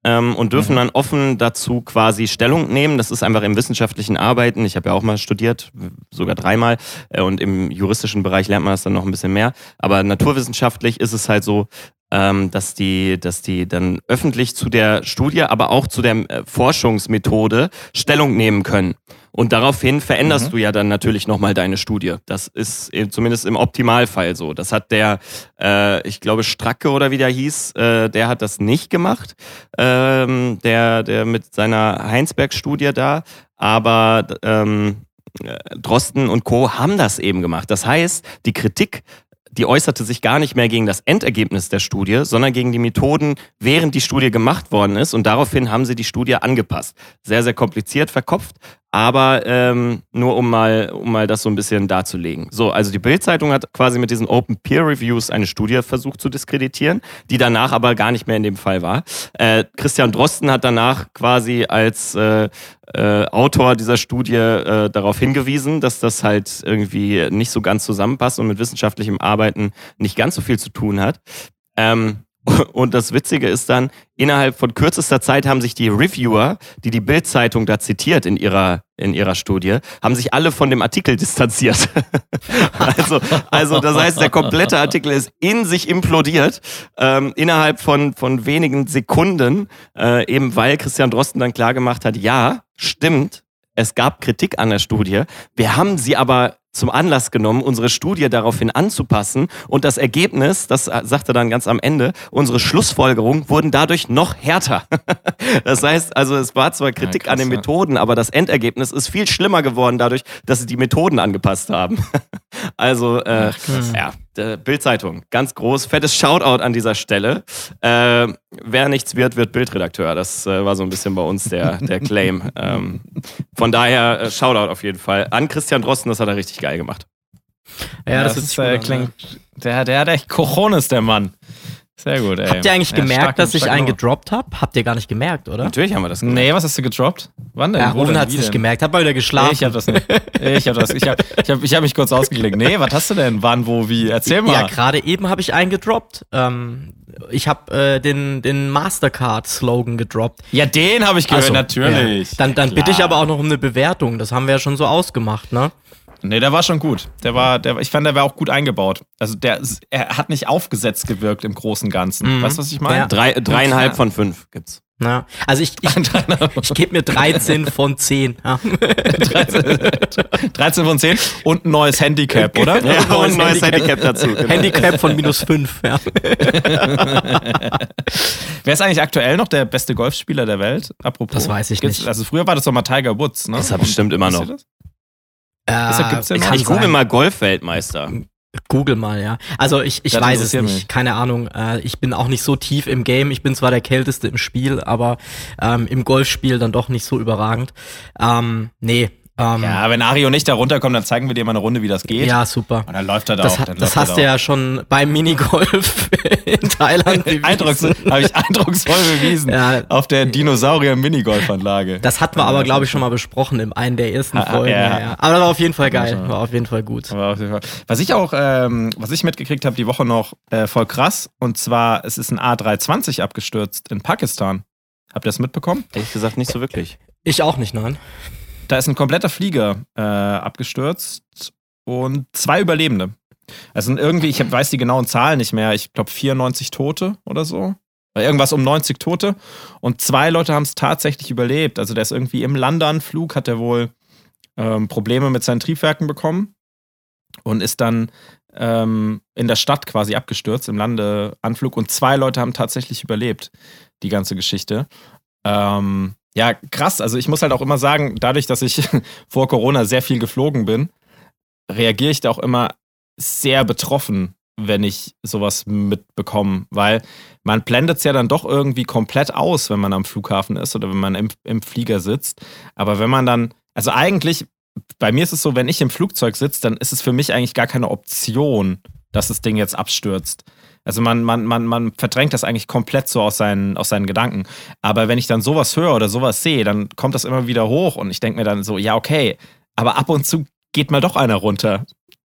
Ähm, und dürfen dann offen dazu quasi Stellung nehmen. Das ist einfach im wissenschaftlichen Arbeiten. Ich habe ja auch mal studiert, sogar dreimal. Äh, und im juristischen Bereich lernt man das dann noch ein bisschen mehr. Aber naturwissenschaftlich ist es halt so, ähm, dass die, dass die dann öffentlich zu der Studie, aber auch zu der äh, Forschungsmethode Stellung nehmen können. Und daraufhin veränderst du ja dann natürlich nochmal deine Studie. Das ist eben zumindest im Optimalfall so. Das hat der, äh, ich glaube, Stracke oder wie der hieß, äh, der hat das nicht gemacht. Ähm, der, der mit seiner Heinsberg-Studie da. Aber ähm, äh, Drosten und Co. haben das eben gemacht. Das heißt, die Kritik die äußerte sich gar nicht mehr gegen das Endergebnis der Studie, sondern gegen die Methoden, während die Studie gemacht worden ist. Und daraufhin haben sie die Studie angepasst. Sehr, sehr kompliziert verkopft, aber ähm, nur um mal, um mal das so ein bisschen darzulegen. So, also die Bild-Zeitung hat quasi mit diesen Open Peer Reviews eine Studie versucht zu diskreditieren, die danach aber gar nicht mehr in dem Fall war. Äh, Christian Drosten hat danach quasi als äh, äh, Autor dieser Studie äh, darauf hingewiesen, dass das halt irgendwie nicht so ganz zusammenpasst und mit wissenschaftlichem Arbeiten nicht ganz so viel zu tun hat. Ähm, und das Witzige ist dann, innerhalb von kürzester Zeit haben sich die Reviewer, die die Bild-Zeitung da zitiert in ihrer, in ihrer Studie, haben sich alle von dem Artikel distanziert. also, also das heißt, der komplette Artikel ist in sich implodiert, ähm, innerhalb von, von wenigen Sekunden, äh, eben weil Christian Drosten dann klargemacht hat, ja, stimmt, es gab Kritik an der Studie. Wir haben sie aber zum Anlass genommen, unsere Studie daraufhin anzupassen. Und das Ergebnis, das sagte dann ganz am Ende, unsere Schlussfolgerungen wurden dadurch noch härter. das heißt, also es war zwar Kritik krass, an den ja. Methoden, aber das Endergebnis ist viel schlimmer geworden dadurch, dass sie die Methoden angepasst haben. also, äh, ja, der Bildzeitung, ganz groß, fettes Shoutout an dieser Stelle. Äh, wer nichts wird, wird Bildredakteur. Das äh, war so ein bisschen bei uns der, der Claim. ähm, von daher äh, Shoutout auf jeden Fall an Christian Drosten, das hat er richtig geil gemacht. Ja, das, das ist ist, äh, klingt. Der, der hat echt Cojones, der Mann. Sehr gut, ey. Habt ihr eigentlich Ja, gemerkt, stark- dass ich stark einen gemacht. gedroppt habe? Habt ihr gar nicht gemerkt, oder? Natürlich haben wir das gemacht. Nee, was hast du gedroppt? Wann denn? Ja, denn? hat es nicht denn? gemerkt, hat mal wieder geschlafen. Ich hab das nicht. Ich hab das. Ich hab, ich hab, ich hab mich kurz ausgeklickt. Nee, was hast du denn? Wann, wo, wie? Erzähl mal. Ja, gerade eben habe ich einen gedroppt. Ähm, ich habe äh, den, den Mastercard-Slogan gedroppt. Ja, den habe ich gehört, Ach so, natürlich. Ja. Dann, dann Ja, bitte ich aber auch noch um eine Bewertung. Das haben wir ja schon so ausgemacht, ne? Nee, der war schon gut. Der war, der, ich fand, der war auch gut eingebaut. Also der, er hat nicht aufgesetzt gewirkt im Großen und Ganzen. Mhm. Weißt du, was ich meine? Ja. Drei, dreieinhalb von fünf gibt's. Ja. Also ich, ich, ich gebe mir 13 von 10. Ja. 13 von 10 und ein neues Handicap, oder? Ja, und ein neues Handicap. Handicap dazu. Genau. Handicap von minus 5. Ja. Wer ist eigentlich aktuell noch der beste Golfspieler der Welt? Apropos. Das weiß ich nicht. Also früher war das doch mal Tiger Woods, ne? Das hat bestimmt immer noch. Das? Äh, gibt's noch? kann Ich google mal Golfweltmeister. Google mal, ja. Also ich, ich Das weiß es nicht, mich. keine Ahnung. Äh, ich bin auch nicht so tief im Game. Ich bin zwar der kälteste im Spiel, aber ähm, im Golfspiel dann doch nicht so überragend. Ähm, nee. Ähm, ja, Ja, wenn Ari und ich da runterkommen, dann zeigen wir dir mal eine Runde, wie das geht. super. Und dann läuft er da Das, auch. Dann das hast du ja schon beim Minigolf in Thailand bewiesen. Eindrucks, habe ich eindrucksvoll bewiesen. Ja. Auf der Dinosaurier-Minigolfanlage. Das hatten wir aber, glaube ich, schon mal besprochen in einer der ersten Ah, Folgen. ja. Ja, ja. Aber das war auf jeden Fall geil. War auf jeden Fall gut. Jeden Fall. Was ich auch, ähm, was ich mitgekriegt habe die Woche noch, äh, voll krass. Und zwar, es ist ein A320 abgestürzt in Pakistan. Habt ihr das mitbekommen? Ehrlich gesagt nicht so wirklich. Ich auch nicht, nein. Da ist ein kompletter Flieger äh, abgestürzt und zwei Überlebende. Also irgendwie, ich weiß die genauen Zahlen nicht mehr. Ich glaube 94 Tote oder so. Irgendwas um 90 Tote. Und zwei Leute haben es tatsächlich überlebt. Also der ist irgendwie im Landeanflug, hat er wohl ähm, Probleme mit seinen Triebwerken bekommen und ist dann ähm, in der Stadt quasi abgestürzt, im Landeanflug. Und zwei Leute haben tatsächlich überlebt, die ganze Geschichte. Ähm, ja, krass. Also ich muss halt auch immer sagen, dadurch, dass ich vor Corona sehr viel geflogen bin, reagiere ich da auch immer sehr betroffen, wenn ich sowas mitbekomme, weil man blendet es ja dann doch irgendwie komplett aus, wenn man am Flughafen ist oder wenn man im, im Flieger sitzt. Aber wenn man dann, also eigentlich, bei mir ist es so, wenn ich im Flugzeug sitze, dann ist es für mich eigentlich gar keine Option, dass das Ding jetzt abstürzt. Also man, man, man, man verdrängt das eigentlich komplett so aus seinen, aus seinen Gedanken. Aber wenn ich dann sowas höre oder sowas sehe, dann kommt das immer wieder hoch und ich denke mir dann so, ja, okay, aber ab und zu geht mal doch einer runter.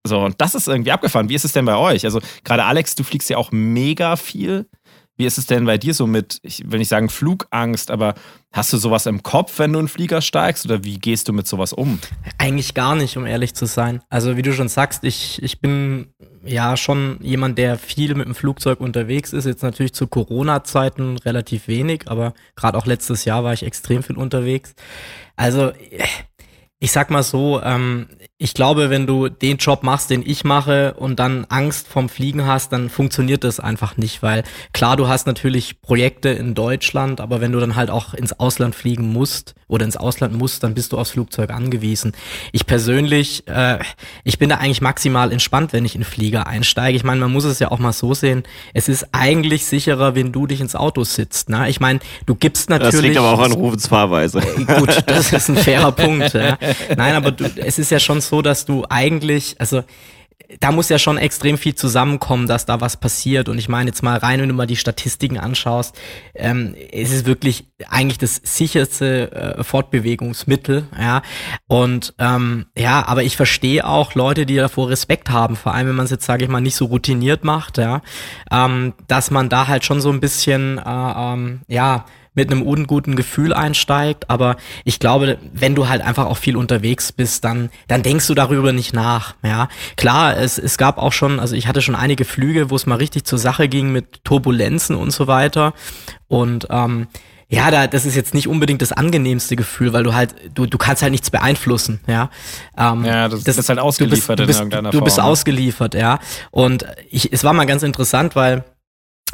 So, und das ist irgendwie abgefahren. Wie ist es denn bei euch? Also, gerade Alex, du fliegst ja auch mega viel. Wie ist es denn bei dir so mit, ich will nicht sagen Flugangst, aber hast du sowas im Kopf, wenn du in Flieger steigst oder wie gehst du mit sowas um? Eigentlich gar nicht, um ehrlich zu sein. Also wie du schon sagst, ich, ich bin ja schon jemand, der viel mit dem Flugzeug unterwegs ist. Jetzt natürlich zu Corona-Zeiten relativ wenig, aber gerade auch letztes Jahr war ich extrem viel unterwegs. Also ich sag mal so, ähm, ich glaube, wenn du den Job machst, den ich mache und dann Angst vom Fliegen hast, dann funktioniert das einfach nicht, weil klar, du hast natürlich Projekte in Deutschland, aber wenn du dann halt auch ins Ausland fliegen musst oder ins Ausland musst, dann bist du aufs Flugzeug angewiesen. Ich persönlich, äh, ich bin da eigentlich maximal entspannt, wenn ich in Flieger einsteige. Ich meine, man muss es ja auch mal so sehen, es ist eigentlich sicherer, wenn du dich ins Auto sitzt. Ne? Ich meine, du gibst natürlich... Das liegt aber auch an Rufens Fahrweise. Äh, gut, das ist ein fairer Punkt. Ja. Nein, aber du, es ist ja schon so, dass du eigentlich, also da muss ja schon extrem viel zusammenkommen, dass da was passiert. Und ich meine jetzt mal rein, wenn du mal die Statistiken anschaust, ähm, es ist wirklich eigentlich das sicherste äh, Fortbewegungsmittel, ja. Und ähm, ja, aber ich verstehe auch Leute, die davor Respekt haben, vor allem wenn man es jetzt, sage ich mal, nicht so routiniert macht, ja, ähm, dass man da halt schon so ein bisschen, äh, ähm, ja, mit einem unguten Gefühl einsteigt. Aber ich glaube, wenn du halt einfach auch viel unterwegs bist, dann, dann denkst du darüber nicht nach. Ja, klar, es, es gab auch schon, also ich hatte schon einige Flüge, wo es mal richtig zur Sache ging mit Turbulenzen und so weiter. Und ähm, ja, da, das ist jetzt nicht unbedingt das angenehmste Gefühl, weil du halt, du, du kannst halt nichts beeinflussen, ja. Ähm, ja, das, das ist halt ausgeliefert du bist, du bist, in irgendeiner Du bist Form. ausgeliefert, ja. Und ich, es war mal ganz interessant, weil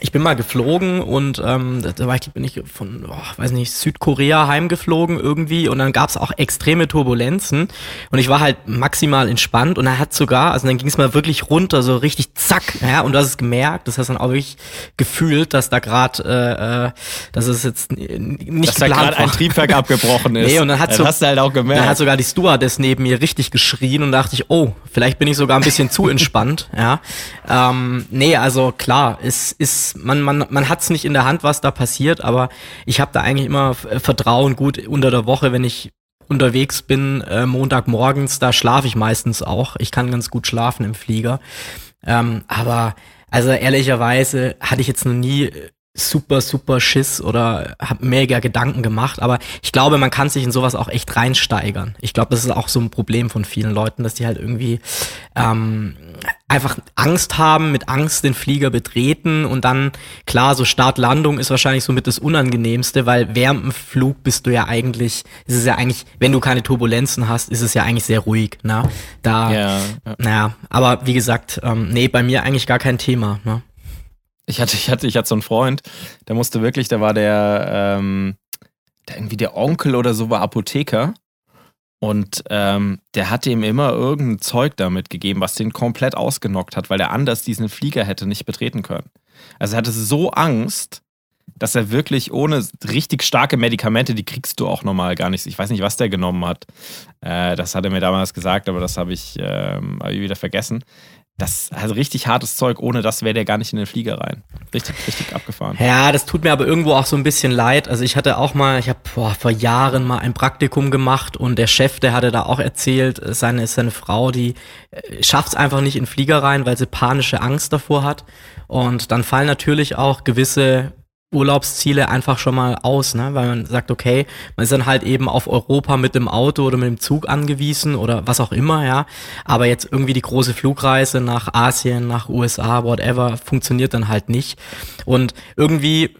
ich bin mal geflogen und ähm, da war ich, bin ich von, oh, weiß nicht, Südkorea heimgeflogen irgendwie und dann gab es auch extreme Turbulenzen und ich war halt maximal entspannt und er hat sogar, also dann ging es mal wirklich runter, so richtig zack, ja, und du hast es gemerkt, das hast dann auch wirklich gefühlt, dass da gerade, äh, äh, dass es jetzt nicht dass geplant da gerade ein Triebwerk abgebrochen ist. Nee, und dann hat, so, hast du halt auch gemerkt. dann hat sogar die Stewardess neben mir richtig geschrien und dachte ich, oh, vielleicht bin ich sogar ein bisschen zu entspannt, ja. Ähm, nee, also klar, es ist man, man, man hat es nicht in der Hand, was da passiert, aber ich habe da eigentlich immer äh, Vertrauen gut unter der Woche, wenn ich unterwegs bin, äh, Montagmorgens, da schlafe ich meistens auch. Ich kann ganz gut schlafen im Flieger. Ähm, aber also ehrlicherweise hatte ich jetzt noch nie äh, super, super Schiss oder habe mega Gedanken gemacht. Aber ich glaube, man kann sich in sowas auch echt reinsteigern. Ich glaube, das ist auch so ein Problem von vielen Leuten, dass die halt irgendwie ähm, einfach Angst haben, mit Angst den Flieger betreten und dann, klar, so Start-Landung ist wahrscheinlich so mit das Unangenehmste, weil während dem Flug bist du ja eigentlich, ist es ja eigentlich, wenn du keine Turbulenzen hast, ist es ja eigentlich sehr ruhig, ne? Da, ja, ja. naja, aber wie gesagt, ähm, nee, bei mir eigentlich gar kein Thema, ne? Ich hatte, ich hatte, ich hatte so einen Freund, der musste wirklich, da war der, ähm, der irgendwie der Onkel oder so war Apotheker. Und ähm, der hatte ihm immer irgendein Zeug damit gegeben, was den komplett ausgenockt hat, weil er anders diesen Flieger hätte nicht betreten können. Also er hatte so Angst, dass er wirklich ohne richtig starke Medikamente, die kriegst du auch normal gar nicht. Ich weiß nicht, was der genommen hat. Äh, das hat er mir damals gesagt, aber das habe ich, ähm, ich wieder vergessen. Das also richtig hartes Zeug, ohne das wäre der gar nicht in den Flieger rein. Richtig, richtig abgefahren. Ja, das tut mir aber irgendwo auch so ein bisschen leid. Also ich hatte auch mal, ich habe vor Jahren mal ein Praktikum gemacht und der Chef, der hatte da auch erzählt, seine, seine Frau, die äh, schafft es einfach nicht in den Flieger rein, weil sie panische Angst davor hat. Und dann fallen natürlich auch gewisse Urlaubsziele einfach schon mal aus, ne? weil man sagt, okay, man ist dann halt eben auf Europa mit dem Auto oder mit dem Zug angewiesen oder was auch immer, ja. Aber jetzt irgendwie die große Flugreise nach Asien, nach USA, whatever, funktioniert dann halt nicht. Und irgendwie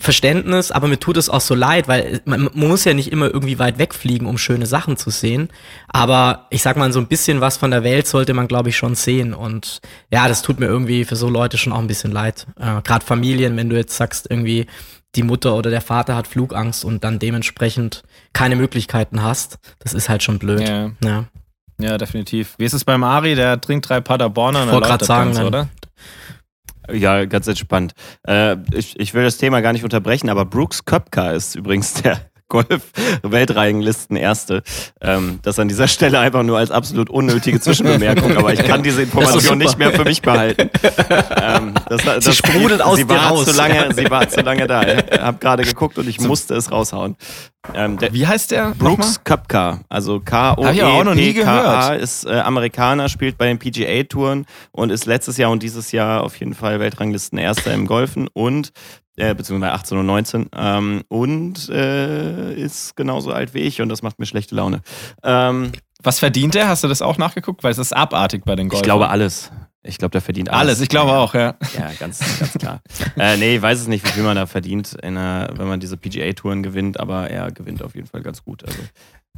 Verständnis, aber mir tut es auch so leid, weil man, man, muss ja nicht immer irgendwie weit wegfliegen, um schöne Sachen zu sehen. Aber ich sag mal, so ein bisschen was von der Welt sollte man, glaube ich, schon sehen. Und ja, das tut mir irgendwie für so Leute schon auch ein bisschen leid. Äh, Gerade Familien, wenn du jetzt sagst, irgendwie die Mutter oder der Vater hat Flugangst und dann dementsprechend keine Möglichkeiten hast, das ist halt schon blöd. Ja. ja. ja definitiv. Wie ist es beim Ari? Der trinkt drei Paderborner und wollte gerade sagen, ganz, oder? Ja, ganz entspannt. Äh, ich, ich will das Thema gar nicht unterbrechen, aber Brooks Köpka ist übrigens der Golf-Weltreihenlisten erste. Ähm, das an dieser Stelle einfach nur als absolut unnötige Zwischenbemerkung, aber ich kann diese Information nicht mehr für mich behalten. ähm, das, das, sie sprudelt aus sie war raus. Zu lange, sie war zu lange da. Ich habe gerade geguckt und ich musste es raushauen. Ähm, Wie heißt der? Brooks Köpka, also K-O-E-P-K-A, ist äh, Amerikaner, spielt bei den PGA-Touren und ist letztes Jahr und dieses Jahr auf jeden Fall Weltranglisten Erster im Golfen und äh, beziehungsweise 18 und 19 ähm, und äh, ist genauso alt wie ich und das macht mir schlechte Laune. Ähm, Was verdient er? Hast du das auch nachgeguckt? Weil es ist abartig bei den Golfern. Ich glaube alles. Ich glaube, der verdient alles. Alles, ich glaube auch, ja. Ja, ganz, ganz klar. äh, nee, ich weiß es nicht, wie viel man da verdient, einer, wenn man diese PGA-Touren gewinnt, aber er gewinnt auf jeden Fall ganz gut. Also,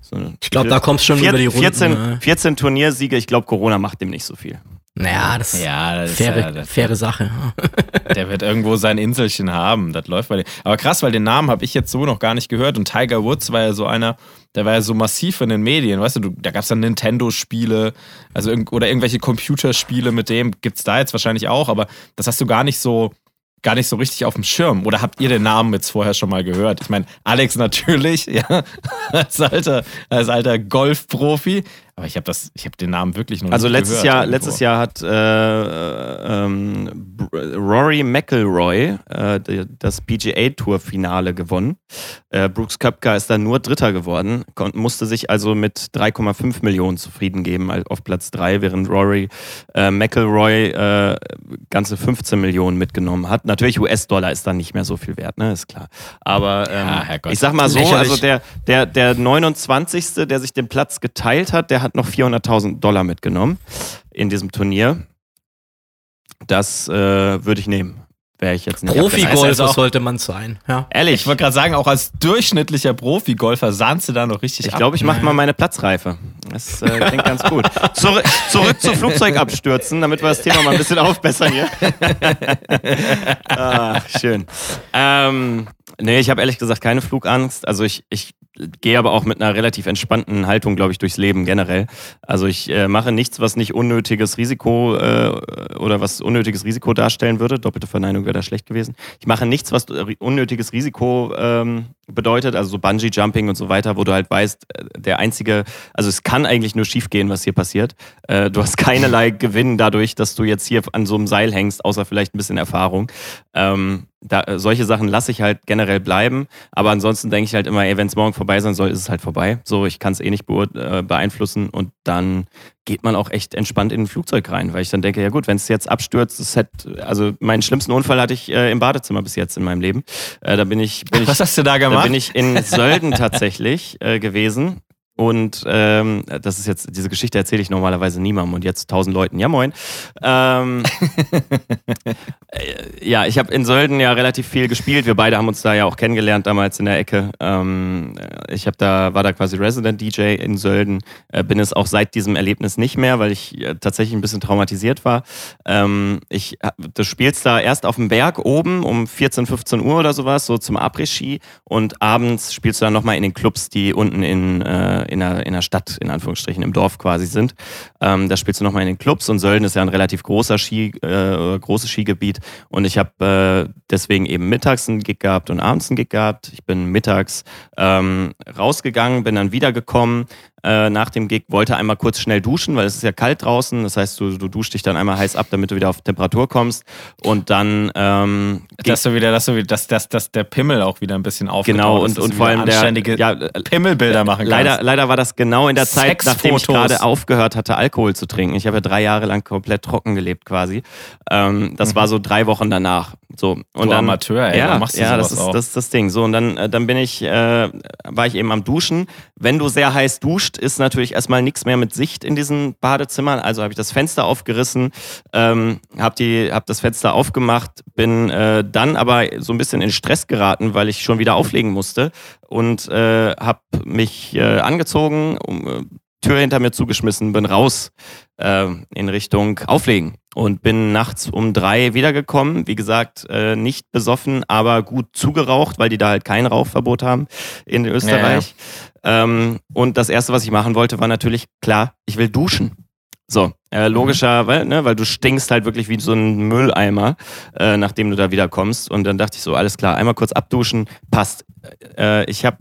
so ich glaube, da kommst du schon vier, über die Runden. 14, 14 Turniersiege, ich glaube, Corona macht dem nicht so viel. Naja, das, ja, das faire, ist ja, faire Sache. Der wird irgendwo sein Inselchen haben. Das läuft bei dem. Aber krass, weil den Namen habe ich jetzt so noch gar nicht gehört. Und Tiger Woods war ja so einer, der war ja so massiv in den Medien. Weißt du, da gab es dann Nintendo-Spiele also oder irgendwelche Computerspiele mit dem. Gibt es da jetzt wahrscheinlich auch, aber das hast du gar nicht so gar nicht so richtig auf dem Schirm. Oder habt ihr den Namen jetzt vorher schon mal gehört? Ich meine, Alex natürlich, ja, als alter, als alter Golfprofi. Aber ich habe das, ich habe den Namen wirklich noch also nicht letztes gehört. Jahr, irgendwo. letztes Jahr hat äh, ähm, Rory McIlroy äh, das PGA Tour Finale gewonnen. Äh, Brooks Köpka ist dann nur Dritter geworden, musste sich also mit 3,5 Millionen zufrieden geben auf Platz 3, während Rory äh, McIlroy äh, ganze 15 Millionen mitgenommen hat. Natürlich US-Dollar ist dann nicht mehr so viel wert, ne, ist klar. Aber ähm, ja, ich sag mal so, Lächerlich. also der, der, der 29. der sich den Platz geteilt hat, der hat hat noch 400.000 Dollar mitgenommen in diesem Turnier. Das äh, würde ich nehmen. Wäre ich jetzt nicht. Profigolfer also sollte man sein. Ja. Ehrlich. Ich wollte gerade sagen, auch als durchschnittlicher Profigolfer sahnst du da noch richtig Ich glaube, ich mache mal meine Platzreife. Das äh, klingt ganz gut. Zur, zurück zu Flugzeugabstürzen, damit wir das Thema mal ein bisschen aufbessern hier. Ach, schön. Ähm, nee, ich habe ehrlich gesagt keine Flugangst. Also ich, ich gehe aber auch mit einer relativ entspannten Haltung, glaube ich, durchs Leben generell. Also ich äh, mache nichts, was nicht unnötiges Risiko äh, oder was unnötiges Risiko darstellen würde. Doppelte Verneinung wäre da schlecht gewesen. Ich mache nichts, was unnötiges Risiko ähm, bedeutet, also so Bungee-Jumping und so weiter, wo du halt weißt, äh, der einzige, also es kann eigentlich nur schiefgehen, was hier passiert. Äh, du hast keinerlei Gewinn dadurch, dass du jetzt hier an so einem Seil hängst, außer vielleicht ein bisschen Erfahrung. Ähm, da, äh, solche Sachen lasse ich halt generell bleiben, aber ansonsten denke ich halt immer, ey, wenn es morgen vorbei sein soll, ist es halt vorbei. So, ich kann es eh nicht äh, beeinflussen und dann geht man auch echt entspannt in ein Flugzeug rein, weil ich dann denke, ja gut, wenn es jetzt abstürzt, das hätte, also meinen schlimmsten Unfall hatte ich äh, im Badezimmer bis jetzt in meinem Leben. Äh, da bin ich, bin ich, Was hast du da gemacht? Da bin ich in Sölden tatsächlich äh, gewesen und ähm, das ist jetzt, diese Geschichte erzähle ich normalerweise niemandem und jetzt tausend Leuten. Ja, moin. Ähm, äh, ja, ich habe in Sölden ja relativ viel gespielt. Wir beide haben uns da ja auch kennengelernt damals in der Ecke. Ähm, ich habe da, war da quasi Resident DJ in Sölden. Äh, bin es auch seit diesem Erlebnis nicht mehr, weil ich äh, tatsächlich ein bisschen traumatisiert war. Ähm, ich, du spielst da erst auf dem Berg oben um 14, 15 Uhr oder sowas, so zum Après-Ski und abends spielst du dann nochmal in den Clubs, die unten in äh, in der, in der Stadt, in Anführungsstrichen, im Dorf quasi sind. Ähm, da spielst du nochmal in den Clubs und Sölden ist ja ein relativ großer Ski, äh, großes Skigebiet. Und ich habe äh, deswegen eben mittags einen Gig gehabt und abends einen Gig gehabt. Ich bin mittags ähm, rausgegangen, bin dann wiedergekommen, äh, nach dem Gig, wollte einmal kurz schnell duschen, weil es ist ja kalt draußen. Das heißt, du, du duschst dich dann einmal heiß ab, damit du wieder auf Temperatur kommst. Und dann ähm, dass du wieder, dass du wieder, dass, dass, dass der Pimmel auch wieder ein bisschen aufgetaut Genau, und, und vor allem der anständige ja, Pimmelbilder machen kannst. Leider, leider war das genau in der Zeit, nachdem ich gerade aufgehört hatte, Alkohol zu trinken. Ich habe ja drei Jahre lang komplett trocken gelebt quasi. Ähm, das war so drei Wochen danach. So und Mhm. Du dann Amateur, ey, ja, machst du ja, das ist auch? das ist das Ding. So und dann äh, dann bin ich, äh, war ich eben am Duschen. Wenn du sehr heiß duscht, ist natürlich erstmal nichts mehr mit Sicht in diesen Badezimmern. Also habe ich das Fenster aufgerissen, ähm, habe habe das Fenster aufgemacht, bin äh, dann aber so ein bisschen in Stress geraten, weil ich schon wieder auflegen musste und äh, habe mich äh, angezogen, um, äh, Tür hinter mir zugeschmissen, bin raus äh, in Richtung Auflegen und bin nachts um drei wiedergekommen. Wie gesagt, äh, nicht besoffen, aber gut zugeraucht, weil die da halt kein Rauchverbot haben in Österreich. Ähm, und das erste, was ich machen wollte, war natürlich klar, ich will duschen. So, äh, logischer, weil, ne, weil du stinkst halt wirklich wie so ein Mülleimer, äh, nachdem du da wiederkommst. Und dann dachte ich so, alles klar, einmal kurz abduschen, passt. Äh, ich habe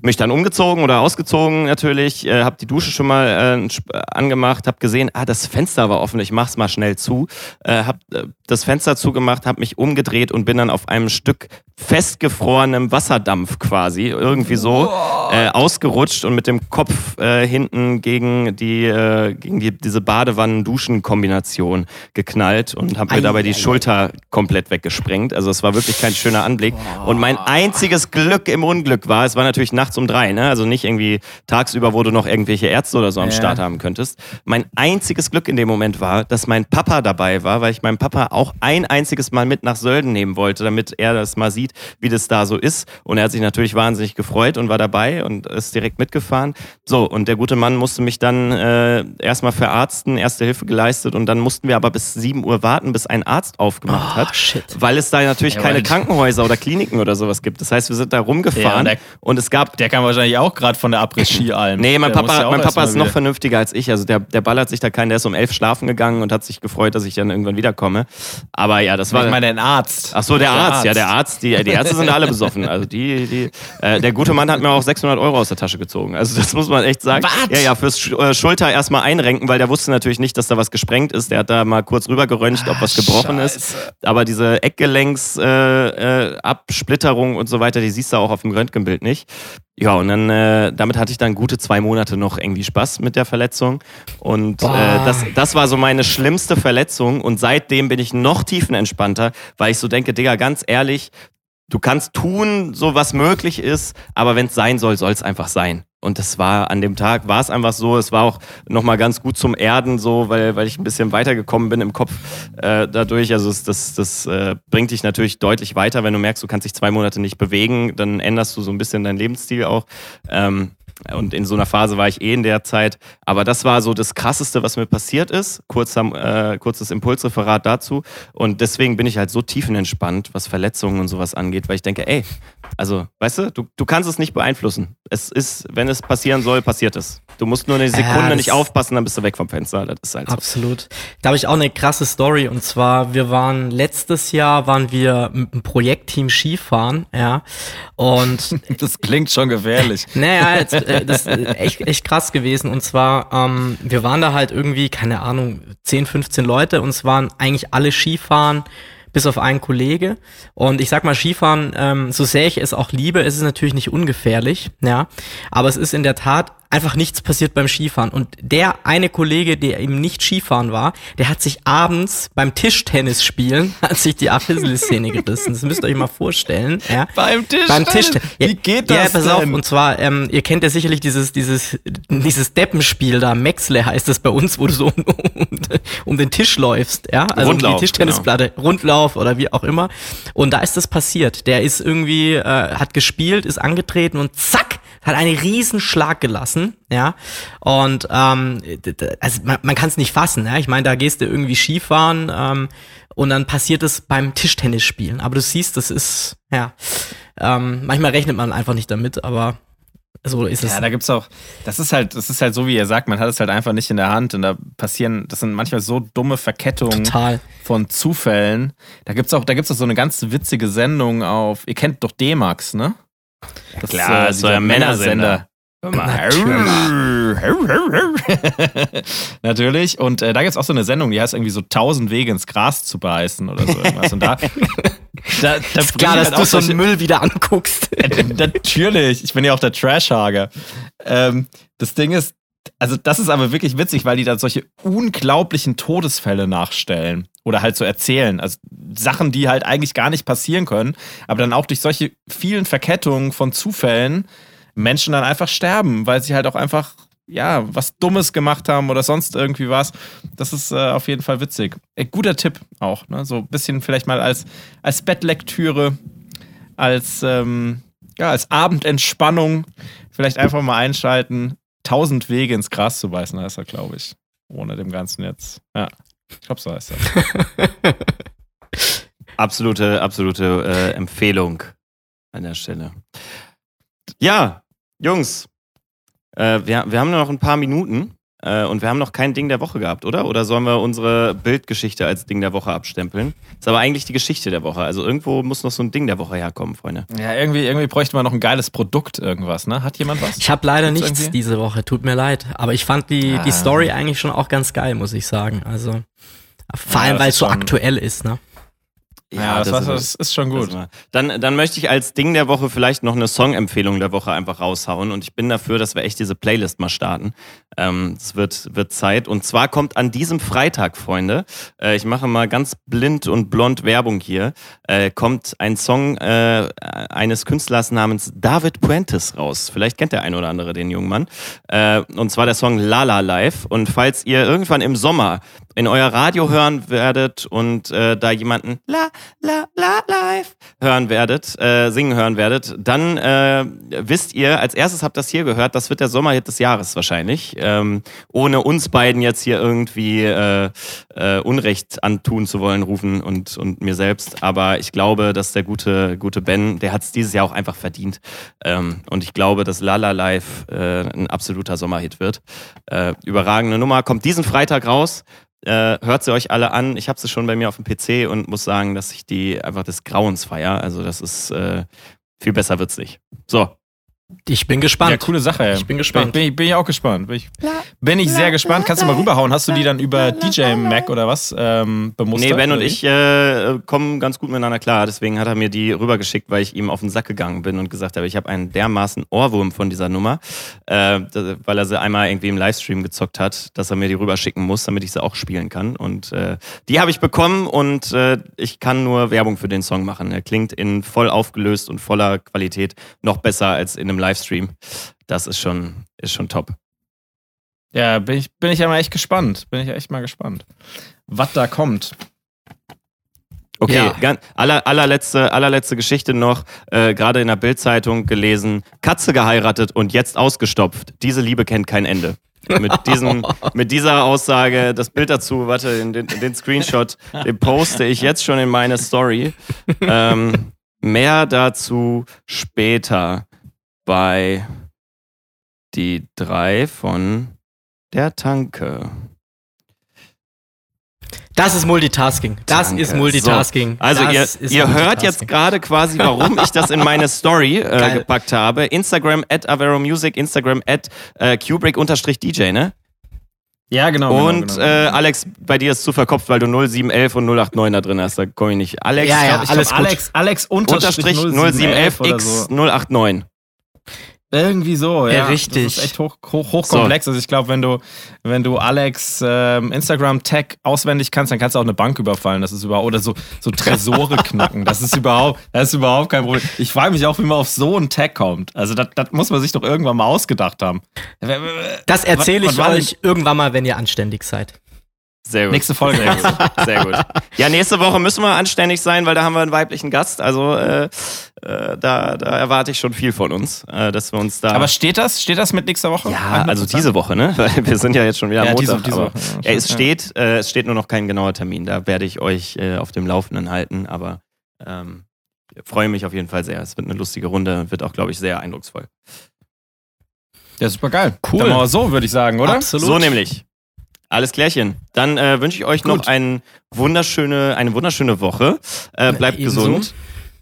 mich dann umgezogen oder ausgezogen natürlich, äh, habe die Dusche schon mal äh, sp- angemacht, habe gesehen, ah, das Fenster war offen, ich mach's mal schnell zu, äh, habe äh, das Fenster zugemacht, habe mich umgedreht und bin dann auf einem Stück festgefrorenem Wasserdampf quasi irgendwie so äh, ausgerutscht und mit dem Kopf äh, hinten gegen die äh, gegen die, diese Badewannen-Duschen-Kombination geknallt und habe mir Ei, dabei die. Schulter komplett weggesprengt. Also es war wirklich kein schöner Anblick. Und mein einziges Glück im Unglück war, es war natürlich nachts um drei, ne? Also nicht irgendwie tagsüber, wo du noch irgendwelche Ärzte oder so am Ja. Start haben könntest. Mein einziges Glück in dem Moment war, dass mein Papa dabei war, weil ich meinen Papa auch ein einziges Mal mit nach Sölden nehmen wollte, damit er das mal sieht, wie das da so ist. Und er hat sich natürlich wahnsinnig gefreut und war dabei und ist direkt mitgefahren. So, und der gute Mann musste mich dann äh, erstmal verarzten, erste Hilfe geleistet und dann mussten wir aber bis 7 Uhr warten, bis ein Arzt aufgemacht Oh, hat. shit. Weil es da natürlich Ja, keine Krankenhäuser oder Kliniken oder sowas gibt. Das heißt, wir sind da Ja, rumgefahren und der- und es gab Der kam wahrscheinlich auch gerade von der Abriss-Ski-Alm. Nee, mein Der Papa, ja mein Papa ist noch wieder- vernünftiger als ich. Also der, der ballert sich da keinen, der ist um elf schlafen gegangen und hat sich gefreut, dass ich dann irgendwann wiederkomme. Aber ja, das war. Ich meine, ein Arzt. Ach so, der Arzt, ja, der Arzt, die, die Ärzte sind alle besoffen. Also die, die, äh, der gute Mann hat mir auch 600 Euro aus der Tasche gezogen. Also das muss man echt sagen. Was? Ja, ja, fürs Sch äh, Schulter erstmal einrenken, weil der wusste natürlich nicht, dass da was gesprengt ist. Der hat da mal kurz rüber geröntgt, ob was gebrochen ist. Aber diese Eckgelenks, äh, äh, und so weiter, die siehst du auch auf dem Röntgenbild nicht. Ja, und dann, äh, damit hatte ich dann gute zwei Monate noch irgendwie Spaß mit der Verletzung. Und äh, das, das war so meine schlimmste Verletzung. Und seitdem bin ich noch tiefenentspannter, weil ich so denke, Digga, ganz ehrlich, du kannst tun, so was möglich ist, aber wenn es sein soll, soll es einfach sein. Und das war an dem Tag, war es einfach so. Es war auch nochmal ganz gut zum Erden so, weil, weil ich ein bisschen weitergekommen bin im Kopf äh, dadurch. Also es, das, das äh, bringt dich natürlich deutlich weiter, wenn du merkst, du kannst dich zwei Monate nicht bewegen, dann änderst du so ein bisschen deinen Lebensstil auch. Ähm, und in so einer Phase war ich eh in der Zeit. Aber das war so das Krasseste, was mir passiert ist. Kurzer, äh, kurzes Impulsreferat dazu. Und deswegen bin ich halt so tiefenentspannt, was Verletzungen und sowas angeht, weil ich denke, ey, also, weißt du, du, du kannst es nicht beeinflussen. Es ist, wenn es passieren soll, passiert es. Du musst nur eine Sekunde das- nicht aufpassen, dann bist du weg vom Fenster. Das ist halt so. Absolut. Da habe ich auch eine krasse Story und zwar, wir waren letztes Jahr waren wir mit einem Projektteam Skifahren, ja. Und Das klingt schon gefährlich. naja, jetzt, äh, das ist echt, echt krass gewesen. Und zwar, ähm, wir waren da halt irgendwie, keine Ahnung, 10, 15 Leute und es waren eigentlich alle Skifahren, bis auf einen Kollege. Und ich sag mal, Skifahren, ähm, so sehr ich es auch liebe, ist es natürlich nicht ungefährlich, ja. Aber es ist in der Tat einfach nichts passiert beim Skifahren. Und der eine Kollege, der eben nicht Skifahren war, der hat sich abends beim Tischtennis spielen, hat sich die Achillessehne gerissen. Das müsst ihr euch mal vorstellen, ja. Beim Tisch? Beim Tisch. Wie geht Ja, das pass auf. denn? Und zwar, ähm, ihr kennt ja sicherlich dieses, dieses, dieses Deppenspiel da, Mexle heißt das bei uns, wo du so um, um, um den Tisch läufst, ja? Also um Rundlauf, die Tischtennisplatte, Rundlauf oder wie auch immer. Und da ist das passiert. Der ist irgendwie, äh, hat gespielt, ist angetreten und zack, hat einen riesen Schlag gelassen, ja. Und ähm, also man, man kann es nicht fassen, ja. Ich meine, da gehst du irgendwie Skifahren ähm, und dann passiert es beim Tischtennisspielen. Aber du siehst, das ist, ja, ähm, manchmal rechnet man einfach nicht damit, aber so ist es. Ja, da gibt's auch, das ist halt, das ist halt so, wie ihr sagt, man hat es halt einfach nicht in der Hand und da passieren, das sind manchmal so dumme Verkettungen Total. von Zufällen. Da gibt's auch, da gibt's auch so eine ganz witzige Sendung auf, ihr kennt doch D-Max, ne? Das klar, ist, so dieser ein Männersender. Natürlich. Und äh, da gibt es auch so eine Sendung, die heißt irgendwie so 1000 Wege ins Gras zu beißen oder so irgendwas. Und da, da, da ist klar, dass halt du so einen Müll wieder anguckst. Natürlich. Ich bin ja auch der Trashhager. Ähm, das Ding ist, also das ist aber wirklich witzig, weil die da solche unglaublichen Todesfälle nachstellen oder halt so erzählen. Also Sachen, die halt eigentlich gar nicht passieren können, aber dann auch durch solche vielen Verkettungen von Zufällen Menschen dann einfach sterben, weil sie halt auch einfach ja, was Dummes gemacht haben oder sonst irgendwie was. Das ist äh, auf jeden Fall witzig. Äh, guter Tipp auch, ne? So ein bisschen vielleicht mal als, als Bettlektüre, als, ähm, ja, als Abendentspannung. Vielleicht einfach mal einschalten. Tausend Wege ins Gras zu beißen, heißt er, glaube ich. Ohne dem Ganzen jetzt. Ja, ich glaube, so heißt er. absolute, absolute äh, Empfehlung an der Stelle. Ja, Jungs, äh, wir, wir haben nur noch ein paar Minuten äh, und wir haben noch kein Ding der Woche gehabt, oder? Oder sollen wir unsere Bildgeschichte als Ding der Woche abstempeln? Ist aber eigentlich die Geschichte der Woche. Also irgendwo muss noch so ein Ding der Woche herkommen, Freunde. Ja, irgendwie, irgendwie bräuchte man noch ein geiles Produkt, irgendwas, ne? Hat jemand was? Ich habe leider Gibt's nichts irgendwie? diese Woche, tut mir leid. Aber ich fand die, ah. die Story eigentlich schon auch ganz geil, muss ich sagen. Also vor allem, ja, weil es so aktuell ist, ne? Ja, ja das, das, das, ist schon gut. Dann, dann möchte ich als Ding der Woche vielleicht noch eine Songempfehlung der Woche einfach raushauen. Und ich bin dafür, dass wir echt diese Playlist mal starten. Ähm, es wird, wird Zeit. Und zwar kommt an diesem Freitag, Freunde, äh, ich mache mal ganz blind und blond Werbung hier, äh, kommt ein Song äh, eines Künstlers namens David Puentes raus. Vielleicht kennt der ein oder andere den jungen Mann. Äh, und zwar der Song Lala Live. Und falls ihr irgendwann im Sommer in euer Radio hören werdet und äh, da jemanden La La La Live hören werdet, äh, singen hören werdet, dann wisst ihr, als erstes habt ihr das hier gehört, das wird der Sommerhit des Jahres wahrscheinlich. Ähm, ohne uns beiden jetzt hier irgendwie äh, äh, Unrecht antun zu wollen, rufen und, und mir selbst. Aber ich glaube, dass der gute, gute Ben, der hat es dieses Jahr auch einfach verdient. Ähm, und ich glaube, dass Lala Live äh, ein absoluter Sommerhit wird. Äh, überragende Nummer, kommt diesen Freitag raus. Äh, hört sie euch alle an. Ich habe sie schon bei mir auf dem PC und muss sagen, dass ich die einfach des Grauens feier. Also das ist äh, viel besser wird's nicht. So, ich bin gespannt. Ja, coole Sache. Ich bin gespannt. Bin, bin, bin ich auch gespannt. Bin ich, bin ich sehr gespannt. Kannst du mal rüberhauen? Hast du die dann über DJ Mac oder was ähm, bemustert? Nee, Ben und ich äh, kommen ganz gut miteinander klar. Deswegen hat er mir die rübergeschickt, weil ich ihm auf den Sack gegangen bin und gesagt habe, ich habe einen dermaßen Ohrwurm von dieser Nummer, äh, weil er sie einmal irgendwie im Livestream gezockt hat, dass er mir die rüberschicken muss, damit ich sie auch spielen kann. Und äh, die habe ich bekommen und äh, ich kann nur Werbung für den Song machen. Er klingt in voll aufgelöst und voller Qualität noch besser als in einem Livestream. Das ist schon, ist schon top. Ja, bin ich, bin ich ja mal echt gespannt. Bin ich echt mal gespannt, was da kommt. Okay, ja. ganz, aller, allerletzte, allerletzte Geschichte noch, äh, gerade in der Bildzeitung gelesen, Katze geheiratet und jetzt ausgestopft. Diese Liebe kennt kein Ende. Mit, diesem, mit dieser Aussage, das Bild dazu, warte, den, den Screenshot, den poste ich jetzt schon in meine Story. Ähm, mehr dazu später bei die drei von der Tanke. Das ist Multitasking. Das Danke. ist Multitasking. So, also das ihr, ihr hört jetzt gerade quasi, warum ich das in meine Story äh, gepackt habe. Instagram at Avero Music, Instagram at äh, Kubrick-DJ, ne? Ja, genau. Und genau, genau. Äh, Alex, bei dir ist zu verkopft, weil du 0711 und 089 da drin hast. Da komme ich nicht. Alex, ja, ja, alles glaub, Alex, Alex unterstrich 0711 x 089. Irgendwie so, ja. ja richtig. Das ist echt hoch, hoch, hochkomplex. So. Also ich glaube, wenn du, wenn du Alex ähm, Instagram-Tag auswendig kannst, dann kannst du auch eine Bank überfallen. Das ist überhaupt, oder so, so Tresore knacken. Das ist überhaupt, das ist überhaupt kein Problem. Ich frage mich auch, wie man auf so einen Tag kommt. Also das, das muss man sich doch irgendwann mal ausgedacht haben. Das erzähle ich euch irgendwann mal, wenn ihr anständig seid. Sehr gut. Nächste Folge. Sehr gut. Sehr gut. Ja, nächste Woche müssen wir anständig sein, weil da haben wir einen weiblichen Gast. Also äh, äh, da, da erwarte ich schon viel von uns, äh, dass wir uns da. Aber steht das? Steht das mit nächster Woche? Ja, also diese Woche, ne? Weil wir sind ja jetzt schon wieder am ja, Montag. Diese, diese Woche, ja, ja, es steht, äh, es steht nur noch kein genauer Termin. Da werde ich euch äh, auf dem Laufenden halten. Aber ähm, freue mich auf jeden Fall sehr. Es wird eine lustige Runde und wird auch, glaube ich, sehr eindrucksvoll. Ja, super geil. Cool. Dann wir so, würde ich sagen, oder? Absolut. So nämlich. Alles klärchen. Dann äh, wünsche ich euch Gut. noch ein wunderschöne, eine wunderschöne Woche. Äh, bleibt Ebenso. gesund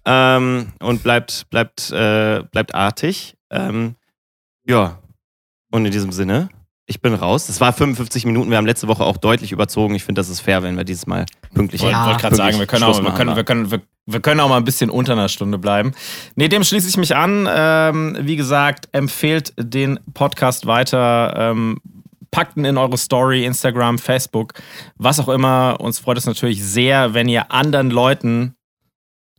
ähm, und bleibt, bleibt, äh, bleibt artig. Ähm, ja, Und in diesem Sinne, ich bin raus. Es war 55 Minuten. Wir haben letzte Woche auch deutlich überzogen. Ich finde, das ist fair, wenn wir dieses Mal pünktlich Ich wollte Ja. wollte gerade sagen, wir können, auch, wir, können, wir, können, wir, wir können auch mal ein bisschen unter einer Stunde bleiben. Nee, dem schließe ich mich an. Ähm, wie gesagt, empfehlt den Podcast weiter. Ähm, packt ihn in eure Story, Instagram, Facebook, was auch immer. Uns freut es natürlich sehr, wenn ihr anderen Leuten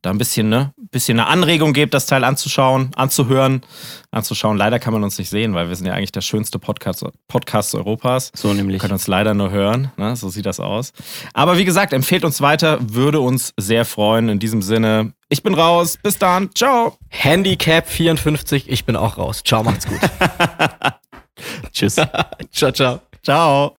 da ein bisschen, ne, bisschen eine Anregung gebt, das Teil anzuschauen, anzuhören, anzuschauen. Leider kann man uns nicht sehen, weil wir sind ja eigentlich der schönste Podcast, Podcast Europas. So nämlich. Können uns leider nur hören, ne? so sieht das aus. Aber wie gesagt, empfehlt uns weiter, würde uns sehr freuen. In diesem Sinne, ich bin raus, bis dann, ciao. Handicap 54, ich bin auch raus. Ciao, macht's gut. Tschüss. ciao, ciao. Ciao.